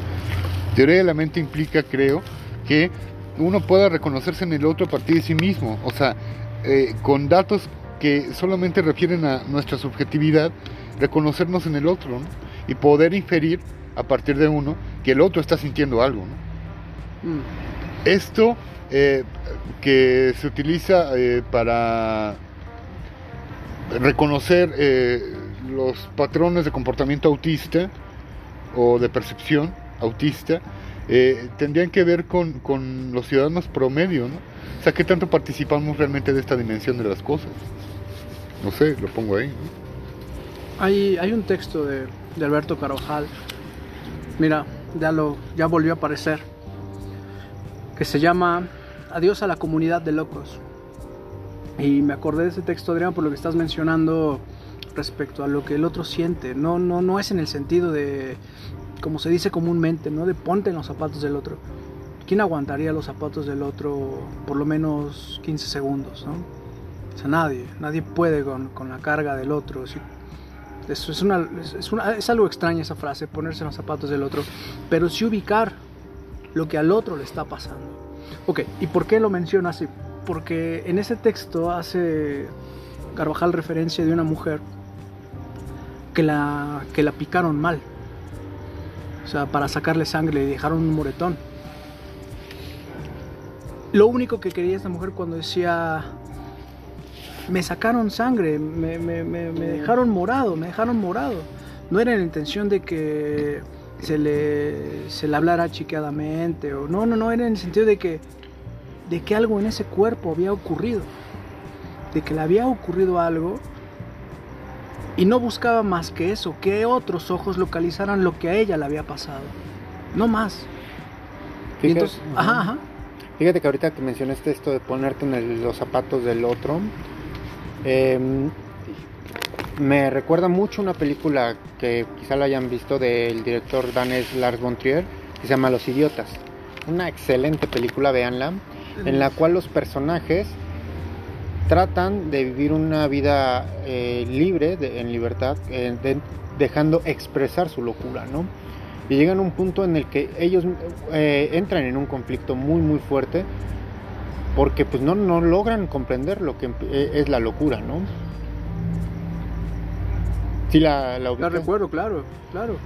Teoría de la Mente implica, creo, que uno pueda reconocerse en el otro a partir de sí mismo, o sea, eh, con datos que solamente refieren a nuestra subjetividad, reconocernos en el otro, ¿no? Y poder inferir a partir de uno que el otro está sintiendo algo, ¿no?
Mm.
Esto eh, que se utiliza eh, para reconocer eh, los patrones de comportamiento autista o de percepción autista, tendrían que ver con, con los ciudadanos promedio, ¿no? O sea, ¿qué tanto participamos realmente de esta dimensión de las cosas? No sé, lo pongo ahí. ¿no?
Hay, hay un texto de, de Alberto Carojal, mira, ya, lo, ya volvió a aparecer, que se llama Adiós a la comunidad de locos. Y me acordé de ese texto, Adrián, por lo que estás mencionando respecto a lo que el otro siente. No, no, no es en el sentido de, como se dice comúnmente, ¿no? De ponte en los zapatos del otro. ¿Quién aguantaría los zapatos del otro por lo menos 15 segundos, ¿no? O nadie, nadie puede con, con la carga del otro. Es, es, es, es algo extraño esa frase, ponerse en los zapatos del otro, pero sí ubicar lo que al otro le está pasando. Ok, ¿y por qué lo menciono así? Porque en ese texto hace Carvajal referencia de una mujer que la, que la picaron mal. O sea, para sacarle sangre le dejaron un moretón. Lo único que quería esta mujer cuando decía, me sacaron sangre, me, me, me, me dejaron morado, me dejaron morado. No era la intención de que se le, se le hablara chiqueadamente, o no, no, no, era en el sentido de que, de que algo en ese cuerpo había ocurrido, de que le había ocurrido algo y no buscaba más que eso, que otros ojos localizaran lo que a ella le había pasado, no más.
Fíjate,
entonces, ajá, ajá.
Fíjate que ahorita que mencionaste esto de ponerte en el, los zapatos del otro, eh, me recuerda mucho una película que quizá la hayan visto del director danés Lars von Trier, que se llama Los Idiotas. Una excelente película, véanla, en la cual los personajes tratan de vivir una vida eh, libre, en libertad, eh, de, dejando expresar su locura, ¿no? Y llegan a un punto en el que ellos eh, entran en un conflicto muy, muy fuerte porque pues no, no logran comprender lo que es la locura, ¿no? Sí, la, la,
la recuerdo, claro, claro.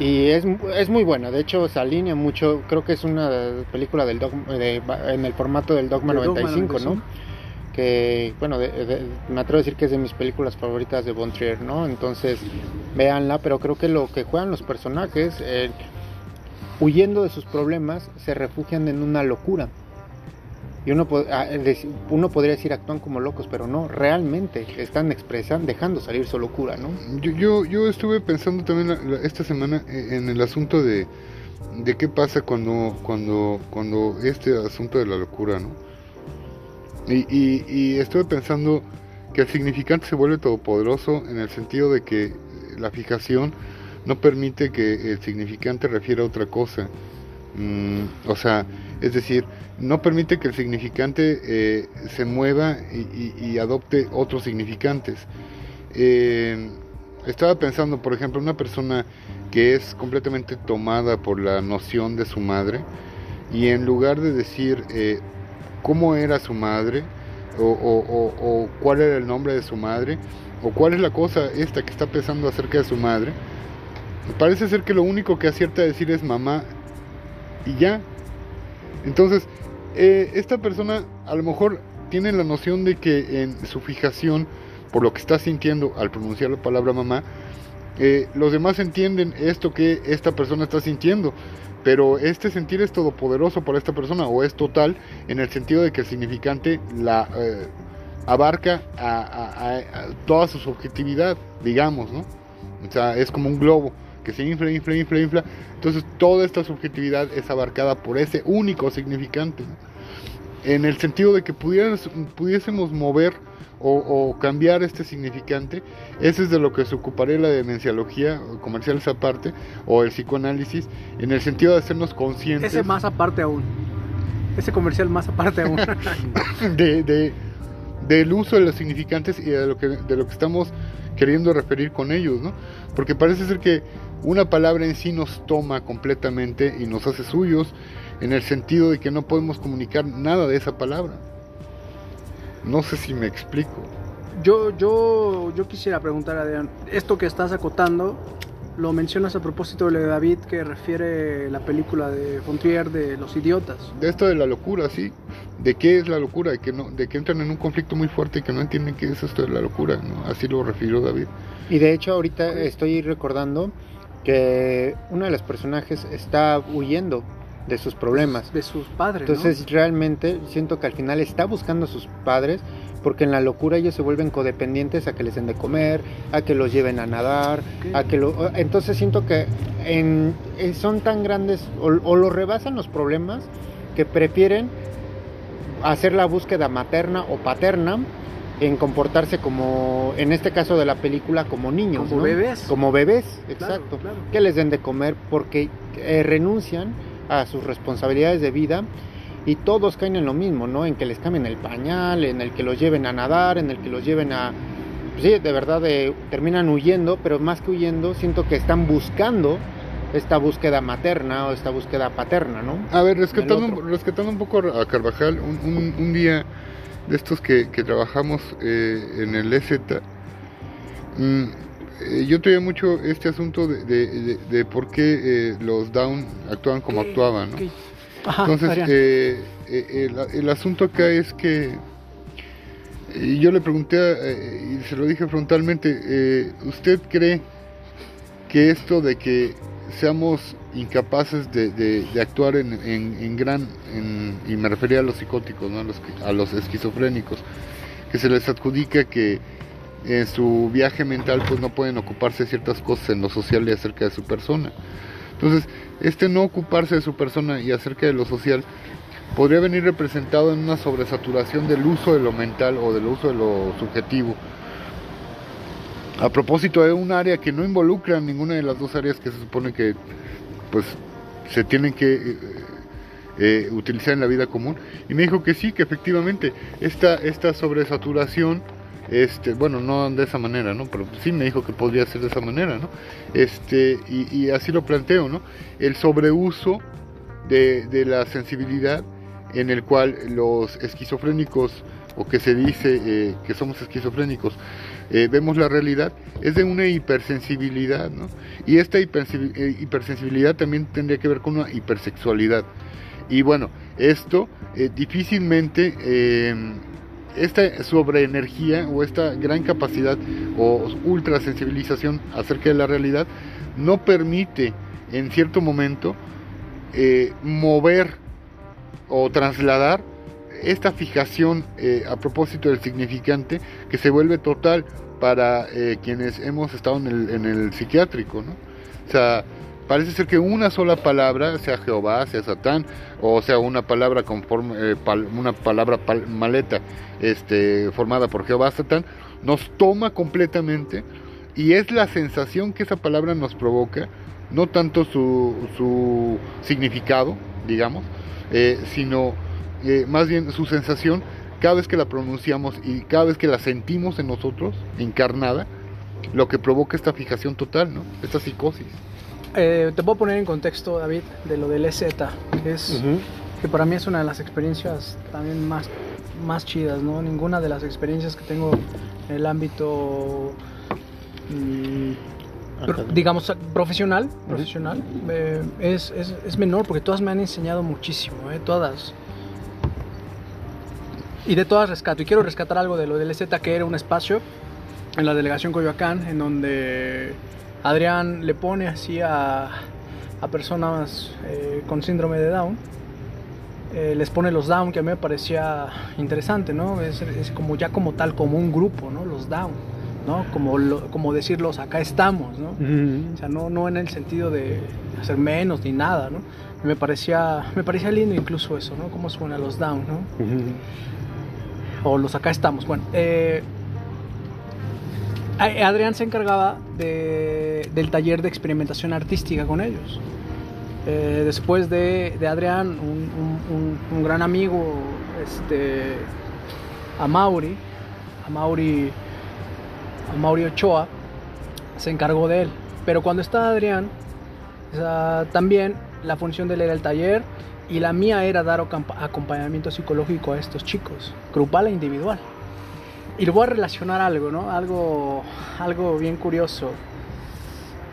Y es, es, muy buena, de hecho se alinea mucho, creo que es una película del dogma, de, en el formato del Dogma, 95, Dogma 95, ¿no? Que, bueno, de, de, me atrevo a decir que es de mis películas favoritas de Von Trier, ¿no? Entonces, véanla, pero creo que lo que juegan los personajes, eh, huyendo de sus problemas, se refugian en una locura. Y uno, ah, uno podría decir actúan como locos, pero no, realmente están expresando, dejando salir su locura, ¿no?
Yo, yo, yo estuve pensando también la, la, esta semana en el asunto de, de qué pasa cuando, cuando, cuando este asunto de la locura, ¿no? Y, y, y estuve pensando que el significante se vuelve todopoderoso en el sentido de que la fijación no permite que el significante refiera a otra cosa. Mm, o sea, es decir, no permite que el significante eh, se mueva y, adopte otros significantes. Eh, estaba pensando, por ejemplo, una persona que es completamente tomada por la noción de su madre y en lugar de decir eh, cómo era su madre o, o, o, cuál era el nombre de su madre o cuál es la cosa esta que está pensando acerca de su madre, parece ser que lo único que acierta a decir es mamá y ya. Entonces, eh, esta persona a lo mejor tiene la noción de que en su fijación, por lo que está sintiendo al pronunciar la palabra mamá, eh, los demás entienden esto que esta persona está sintiendo. Pero este sentir es todopoderoso para esta persona o es total en el sentido de que el significante la eh, abarca a, a, a, toda su subjetividad, digamos, ¿no? O sea, es como un globo que se infla, infla, infla, infla. Entonces toda esta subjetividad es abarcada por ese único significante. En el sentido de que pudiésemos mover o, o, cambiar este significante, ese es de lo que se ocuparía la demenciología comercial esa parte, o el psicoanálisis, en el sentido de hacernos conscientes.
Ese más aparte aún. Ese comercial más aparte aún.
de, de, del uso de los significantes y de lo que, de lo que estamos queriendo referir con ellos, ¿no? Porque parece ser que una palabra en sí nos toma completamente y nos hace suyos en el sentido de que no podemos comunicar nada de esa palabra. No sé si me explico.
Yo, yo, yo quisiera preguntar a Adrián, esto que estás acotando, lo mencionas a propósito de David que refiere la película de Fontrier de Los Idiotas.
De esto de la locura, sí. De qué es la locura, de que, no, de que entran en un conflicto muy fuerte y que no entienden qué es esto de la locura, ¿no? Así lo refirió David.
Y de hecho ahorita estoy recordando que uno de los personajes está huyendo de sus problemas.
De sus padres.
Entonces
¿no?
realmente siento que al final está buscando a sus padres porque en la locura ellos se vuelven codependientes a que les den de comer, a que los lleven a nadar, okay. a que lo... Entonces siento que en, son tan grandes o, o lo rebasan los problemas que prefieren hacer la búsqueda materna o paterna en comportarse como, en este caso de la película, como niños.
Como
¿no?
bebés.
Como bebés,
Claro,
exacto.
claro.
Que les den de comer porque eh, renuncian a sus responsabilidades de vida y todos caen en lo mismo, ¿no? En que les cambien el pañal, en el que los lleven a nadar, en el que los lleven a... pues sí, de verdad eh, terminan huyendo, pero más que huyendo, siento que están buscando esta búsqueda materna o esta búsqueda paterna, ¿no?
A ver, rescatando, rescatando un poco a Carvajal, un, un- un día de estos que, que trabajamos eh, en el EZ, mm, eh, yo traía mucho este asunto de, de- de- de por qué eh, los Down actuaban como actuaban, ¿no?
Ajá,
Entonces, eh, el, el asunto acá es que yo le pregunté, eh, y se lo dije frontalmente, ¿usted cree que esto de que seamos incapaces de, actuar en, gran, en- y me refería a los psicóticos, a, los, a los esquizofrénicos, que se les adjudica que en su viaje mental pues no pueden ocuparse de ciertas cosas en lo social y acerca de su persona? Entonces, este no ocuparse de su persona y acerca de lo social podría venir representado en una sobresaturación del uso de lo mental o del uso de lo subjetivo. A propósito de un área que no involucra ninguna de las dos áreas que se supone que pues se tienen que eh, eh, utilizar en la vida común. Y me dijo que sí, que efectivamente esta, esta sobresaturación, este, bueno, no de esa manera, ¿no? Pero sí me dijo que podría ser de esa manera, ¿no? Este, y, y así lo planteo, ¿no? El sobreuso de, de la sensibilidad en el cual los esquizofrénicos o que se dice eh, que somos esquizofrénicos eh, vemos la realidad es de una hipersensibilidad ¿no? y esta eh, hipersensibilidad también tendría que ver con una hipersexualidad y bueno esto eh, difícilmente eh, esta sobreenergía o esta gran capacidad o ultrasensibilización acerca de la realidad no permite en cierto momento mover o trasladar esta fijación eh, a propósito del significante que se vuelve total para eh, quienes hemos estado en el, en el psiquiátrico, ¿no? O sea, parece ser que una sola palabra, sea Jehová, sea Satán, o sea una palabra conforme, eh, pal- una palabra pal- maleta, este, formada por Jehová, Satán, nos toma completamente y es la sensación que esa palabra nos provoca, no tanto su, su significado, digamos, eh, sino eh, más bien su sensación cada vez que la pronunciamos y cada vez que la sentimos en nosotros, encarnada, lo que provoca esta fijación total, ¿no? Esta psicosis.
Eh, te puedo poner en contexto, David, de lo del EZ, que es que para mí es una de las experiencias también más, más chidas, ¿no? Ninguna de las experiencias que tengo en el ámbito, mm, pro- digamos, profesional, profesional eh, es, es, es menor porque todas me han enseñado muchísimo, ¿eh? Todas. Y de todas rescato. Y quiero rescatar algo de lo del EZ, que era un espacio en la delegación Coyoacán, en donde Adrián le pone así a, a personas eh, con síndrome de Down. eh, les pone los Down, que a mí me parecía interesante, ¿no? Es, es como ya como tal, como un grupo, ¿no? Los Down, ¿no? Como, lo- como decirlos, acá estamos, ¿no? O sea, no, no en el sentido de hacer menos ni nada, ¿no? Me parecía, me parecía lindo incluso eso, ¿no? Cómo suena los Down, ¿no? O los acá estamos. Bueno, eh, Adrián se encargaba de- del taller de experimentación artística con ellos. Eh, después de, Adrián, un, gran amigo, este, a Mauri, a Mauri, a Mauri Ochoa, se encargó de él. Pero cuando está Adrián, también la función de él era el taller y la mía era dar acompañamiento psicológico a estos chicos, grupal e individual. Y le voy a relacionar algo, ¿no? Algo, algo bien curioso.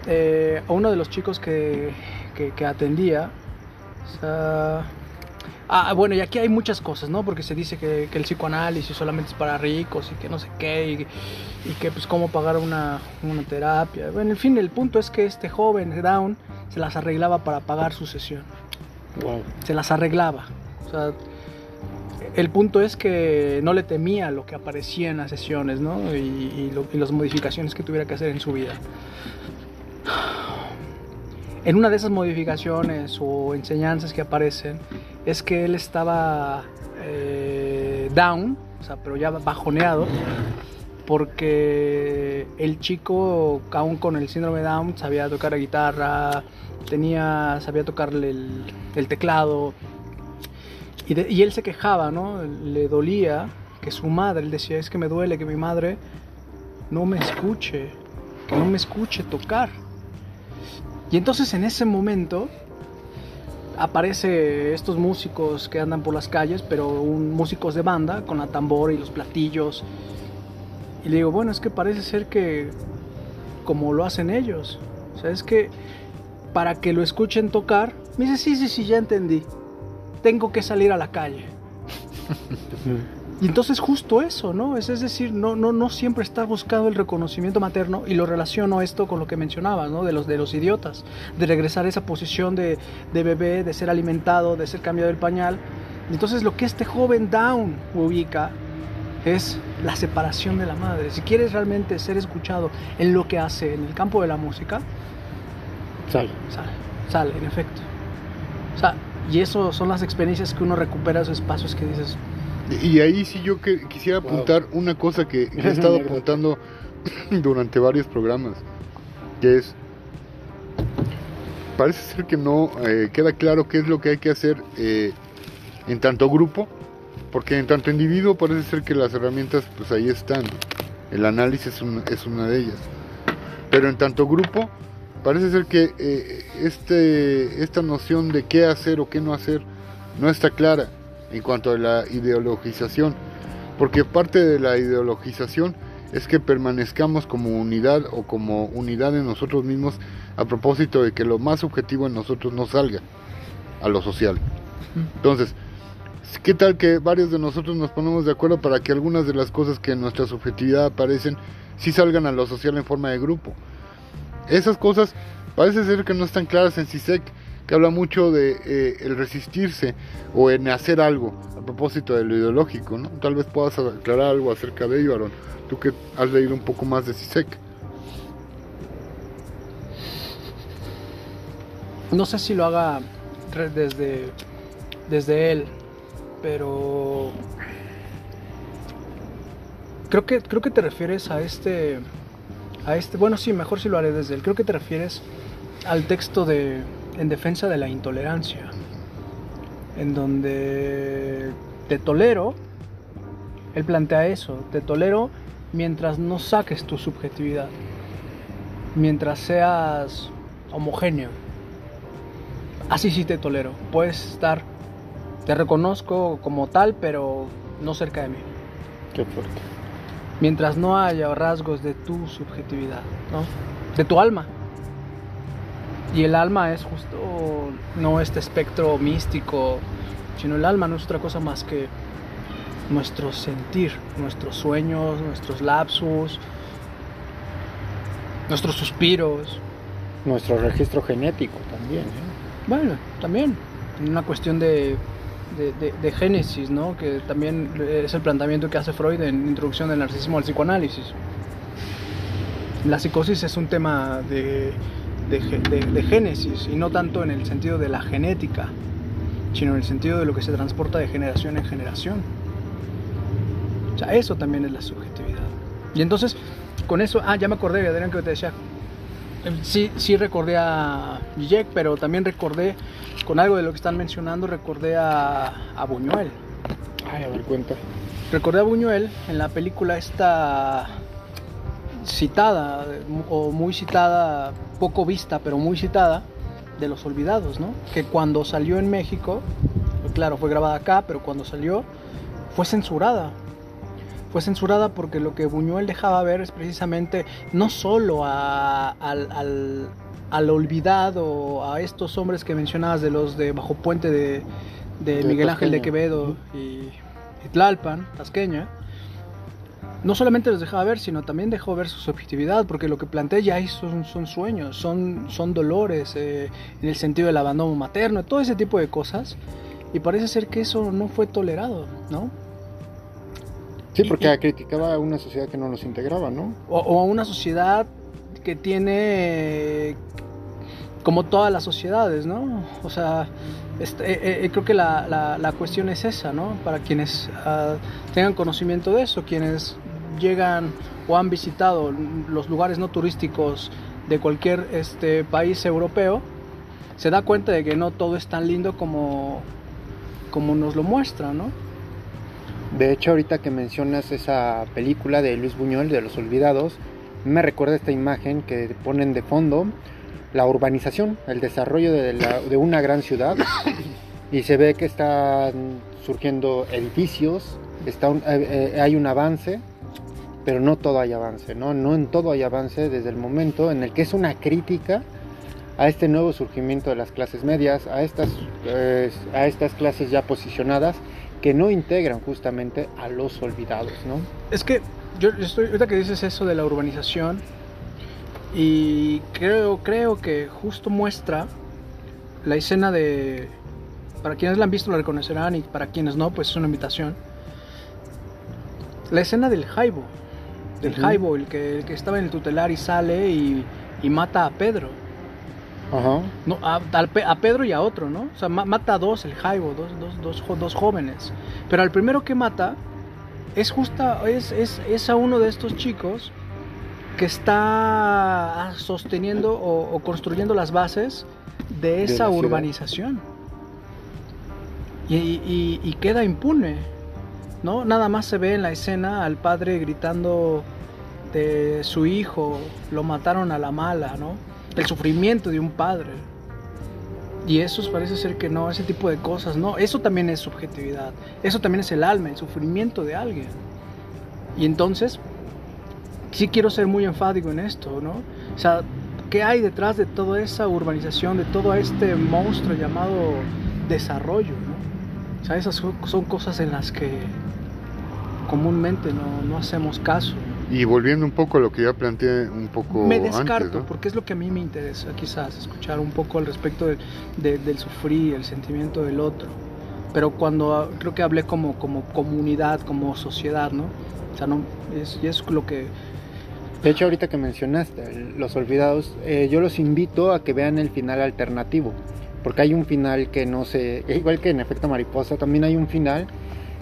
Eh, uno de los chicos que, que- atendía, Ah, bueno, y aquí hay muchas cosas, ¿no? Porque se dice que, que el psicoanálisis solamente es para ricos y que no sé qué, y, y que pues cómo pagar una, una terapia. Bueno, en fin, el punto es que este joven Down se las arreglaba para pagar su sesión. Se las arreglaba. El punto es que no le temía lo que aparecía en las sesiones, ¿no? Y las modificaciones que tuviera que hacer en su vida. En una de esas modificaciones o enseñanzas que aparecen es que él estaba eh, down o sea, pero ya bajoneado, porque el chico, aún con el síndrome de Down, sabía tocar la guitarra, tenía, sabía tocarle el, teclado, y, él se quejaba, ¿no? Le dolía que su madre, él decía, es que me duele que mi madre no me escuche, que no me escuche tocar. Y entonces en ese momento aparece estos músicos que andan por las calles, pero músicos de banda con la tambor y los platillos. Y le digo, bueno, es que parece ser que como lo hacen ellos. O sea, es que para que lo escuchen tocar, me dice, sí, sí, sí, ya entendí. Tengo que salir a la calle. Y entonces justo eso, ¿no? Es, es decir, no, no, no siempre está buscado el reconocimiento materno y lo relaciono esto con lo que mencionabas, ¿no? De los, de los idiotas, de regresar a esa posición de, de bebé, de ser alimentado, de ser cambiado el pañal. Entonces lo que este joven Down ubica es la separación de la madre. Si quieres realmente ser escuchado en lo que hace en el campo de la música,
Sal.
sale, sale, en efecto. O sea, y eso son las experiencias que uno recupera esos espacios que dices,
Y ahí sí yo que, quisiera
Wow.
apuntar una cosa que, que he estado apuntando durante varios programas, que es, parece ser que no eh, queda claro qué es lo que hay que hacer eh, en tanto grupo, porque en tanto individuo parece ser que las herramientas pues ahí están, el análisis es, un- es una de ellas, pero en tanto grupo parece ser que eh, este, esta noción de qué hacer o qué no hacer no está clara en cuanto a la ideologización, porque parte de la ideologización es que permanezcamos como unidad o como unidad en nosotros mismos a propósito de que lo más objetivo en nosotros no salga a lo social. Entonces, ¿qué tal que varios de nosotros nos ponemos de acuerdo para que algunas de las cosas que en nuestra subjetividad aparecen sí salgan a lo social en forma de grupo? Esas cosas parece ser que no están claras en CISEC, que habla mucho de eh, el resistirse o en hacer algo a propósito de lo ideológico, ¿no? Tal vez puedas aclarar algo acerca de ello, Aaron. Tú que has leído un poco más de CISEC.
No sé si lo haga desde, desde él, pero creo que, creo que te refieres a este, a este, bueno sí, mejor si lo haré desde él, creo que te refieres al texto de En defensa de la intolerancia, en donde te tolero, él plantea eso, te tolero mientras no saques tu subjetividad, mientras seas homogéneo. Así sí te tolero. Puedes estar, te reconozco como tal, pero no cerca de mí.
Qué fuerte.
Mientras no haya rasgos de tu subjetividad, ¿no? De tu alma. Y el alma es justo no este espectro místico, sino el alma no es otra cosa más que nuestro sentir, nuestros sueños, nuestros lapsus, nuestros suspiros,
Nuestro registro genético también. ¿eh?
Bueno, también. Una cuestión de, de, de- de génesis, ¿no? Que también es el planteamiento que hace Freud en Introducción del Narcisismo al Psicoanálisis. La psicosis es un tema de, de, génesis y no tanto en el sentido de la genética, sino en el sentido de lo que se transporta de generación en generación. O sea, eso también es la subjetividad. Y entonces, con eso, ah, ya me acordé, Adrián, que te decía, Sí, sí recordé a Zizek, pero también recordé, con algo de lo que están mencionando, recordé a, a Buñuel.
Ay, a ver, cuenta.
Recordé a Buñuel en la película esta citada, o muy citada, poco vista, pero muy citada, de Los Olvidados, ¿no? Que cuando salió en México, claro, fue grabada acá, pero cuando salió fue censurada. Fue censurada porque lo que Buñuel dejaba ver es precisamente no solo a- al, al, al olvidado, a estos hombres que mencionabas de los de Bajo Puente de, de
De
Miguel Ángel de. Quevedo y, y Tlalpan, Tasqueña, no solamente los dejaba ver, sino también dejó ver su subjetividad, porque lo que plantea ya son, son sueños, son, son dolores, eh, en el sentido del abandono materno, todo ese tipo de cosas, y parece ser que eso no fue tolerado, ¿no?
Sí, porque
y-
criticaba a una sociedad que no nos integraba, ¿no?
O, o a una sociedad que tiene como todas las sociedades, ¿no? O sea, este, eh, eh, creo que la, la, la, cuestión es esa, ¿no? Para quienes uh, tengan conocimiento de eso, quienes llegan o han visitado los lugares no turísticos de cualquier este, país europeo, se da cuenta de que no todo es tan lindo como, como nos lo muestra, ¿no?
De hecho, ahorita que mencionas esa película de Luis Buñuel, de Los Olvidados, me recuerda esta imagen que ponen de fondo la urbanización, el desarrollo de, la, de una gran ciudad y se ve que están surgiendo edificios, está un, eh, eh, hay un avance, pero no todo hay avance, ¿no? No en todo hay avance desde el momento en el que es una crítica a este nuevo surgimiento de las clases medias, a estas, eh, a estas clases ya posicionadas que no integran justamente a los olvidados, ¿no?
Es que yo estoy, ahorita que dices eso de la urbanización, y creo, creo que justo muestra la escena de... Para quienes la han visto la reconocerán y para quienes no, pues es una invitación. La escena del Jaibo. Del uh -huh. Jaibo, el que, el que estaba en el tutelar y sale y, y mata a Pedro.
Ajá.
No, a, a, Pedro y a otro, ¿no? O sea, ma mata a dos, el Jaibo, dos, dos, dos, dos, jóvenes. Pero al primero que mata es justa, es, es, es a uno de estos chicos que está sosteniendo o, o construyendo las bases de esa de urbanización. Y, y, y, queda impune, ¿no? Nada más se ve en la escena al padre gritando de su hijo, lo mataron a la mala, ¿no? El sufrimiento de un padre. Y eso parece ser que no, ese tipo de cosas, no, eso también es subjetividad, eso también es el alma, el sufrimiento de alguien. Y entonces, sí quiero ser muy enfático en esto, ¿no? O sea, ¿qué hay detrás de toda esa urbanización, de todo este monstruo llamado desarrollo, ¿no? O sea, esas son cosas en las que comúnmente no, no hacemos caso.
Y volviendo un poco a lo que ya planteé un poco
Me descarto,
antes, ¿no?
porque es lo que a mí me interesa quizás, escuchar un poco al respecto de, de, del sufrir, el sentimiento del otro. Pero cuando creo que hablé como, como comunidad, como sociedad, ¿no? O sea, no, es, es lo que
de hecho, ahorita que mencionaste Los Olvidados, eh, yo los invito a que vean el final alternativo, porque hay un final que no se... Igual que en Efecto Mariposa, también hay un final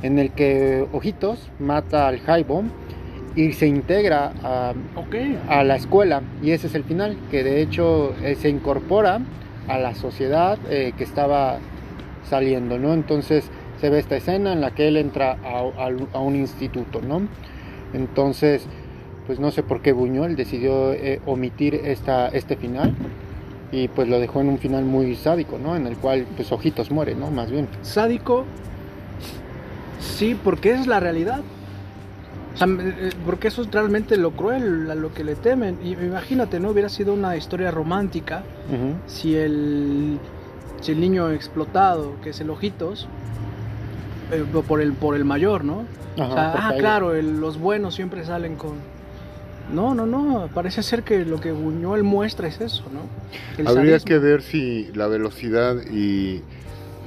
en el que Ojitos mata al Jaibo y se integra a,
okay.
a, la escuela, y ese es el final, que de hecho eh, se incorpora a la sociedad eh, que estaba saliendo, ¿no? Entonces se ve esta escena en la que él entra a, a, a un instituto, ¿no? Entonces pues no sé por qué Buñuel decidió eh, omitir esta, este final y pues lo dejó en un final muy sádico, ¿no? En el cual pues Ojitos muere, ¿no? Más bien.
Sádico, sí, porque es la realidad. O sea, porque eso es realmente lo cruel, a lo que le temen. Y imagínate, ¿no? Hubiera sido una historia romántica uh -huh. si, el, si el niño explotado, que es el Ojitos, eh, por, el, por el mayor, ¿no?
Ajá,
o sea, ah, claro, el, los buenos siempre salen con, no, no, no, parece ser que lo que Buñuel muestra es eso, ¿no?
El Habría sadismo. que ver si la velocidad y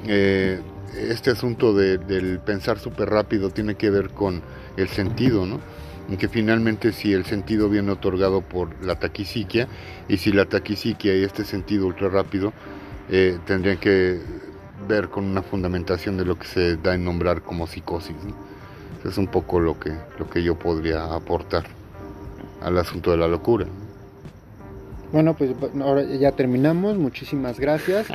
eh, este asunto de, del pensar súper rápido tiene que ver con el sentido, ¿no? Que finalmente si el sentido viene otorgado por la taquisiquia y si la taquisiquia y este sentido ultra rápido eh, tendrían que ver con una fundamentación de lo que se da en nombrar como psicosis. Eso es un poco lo que, lo que yo podría aportar al asunto de la locura.
Bueno, pues ahora ya terminamos, muchísimas gracias.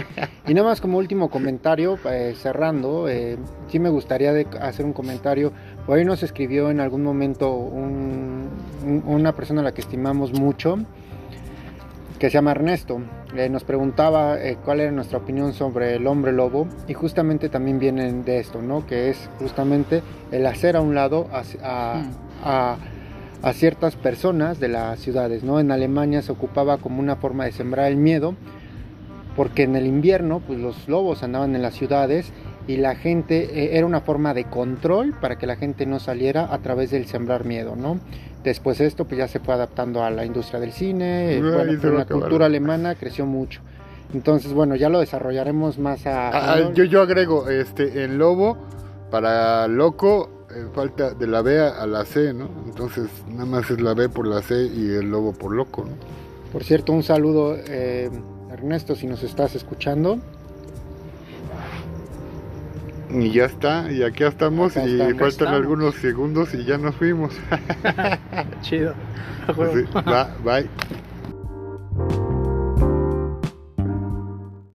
Y nada más como último comentario, eh, cerrando, eh, sí me gustaría hacer un comentario. Hoy nos escribió en algún momento un, un, una persona a la que estimamos mucho, que se llama Ernesto. Eh, nos preguntaba cuál era nuestra opinión sobre el hombre lobo y justamente también viene de esto, ¿no? Que es justamente el hacer a un lado a, a, a a ciertas personas de las ciudades. ¿no? En Alemania se ocupaba como una forma de sembrar el miedo, porque en el invierno pues, los lobos andaban en las ciudades y la gente eh, era una forma de control para que la gente no saliera a través del sembrar miedo. ¿no? Después esto pues, ya se fue adaptando a la industria del cine, no, bueno, la cultura alemana creció mucho. Entonces, bueno, ya lo desarrollaremos más a...
Ah, ¿no? yo, yo agrego, este, el lobo para loco eh, falta de la B a la C, ¿no? Entonces nada más es la B por la C y el lobo por loco, ¿no?
Por cierto, un saludo eh, Ernesto, si nos estás escuchando,
y ya está, y aquí estamos y faltan algunos segundos y ya nos fuimos.
Chido.
Pues va, bye.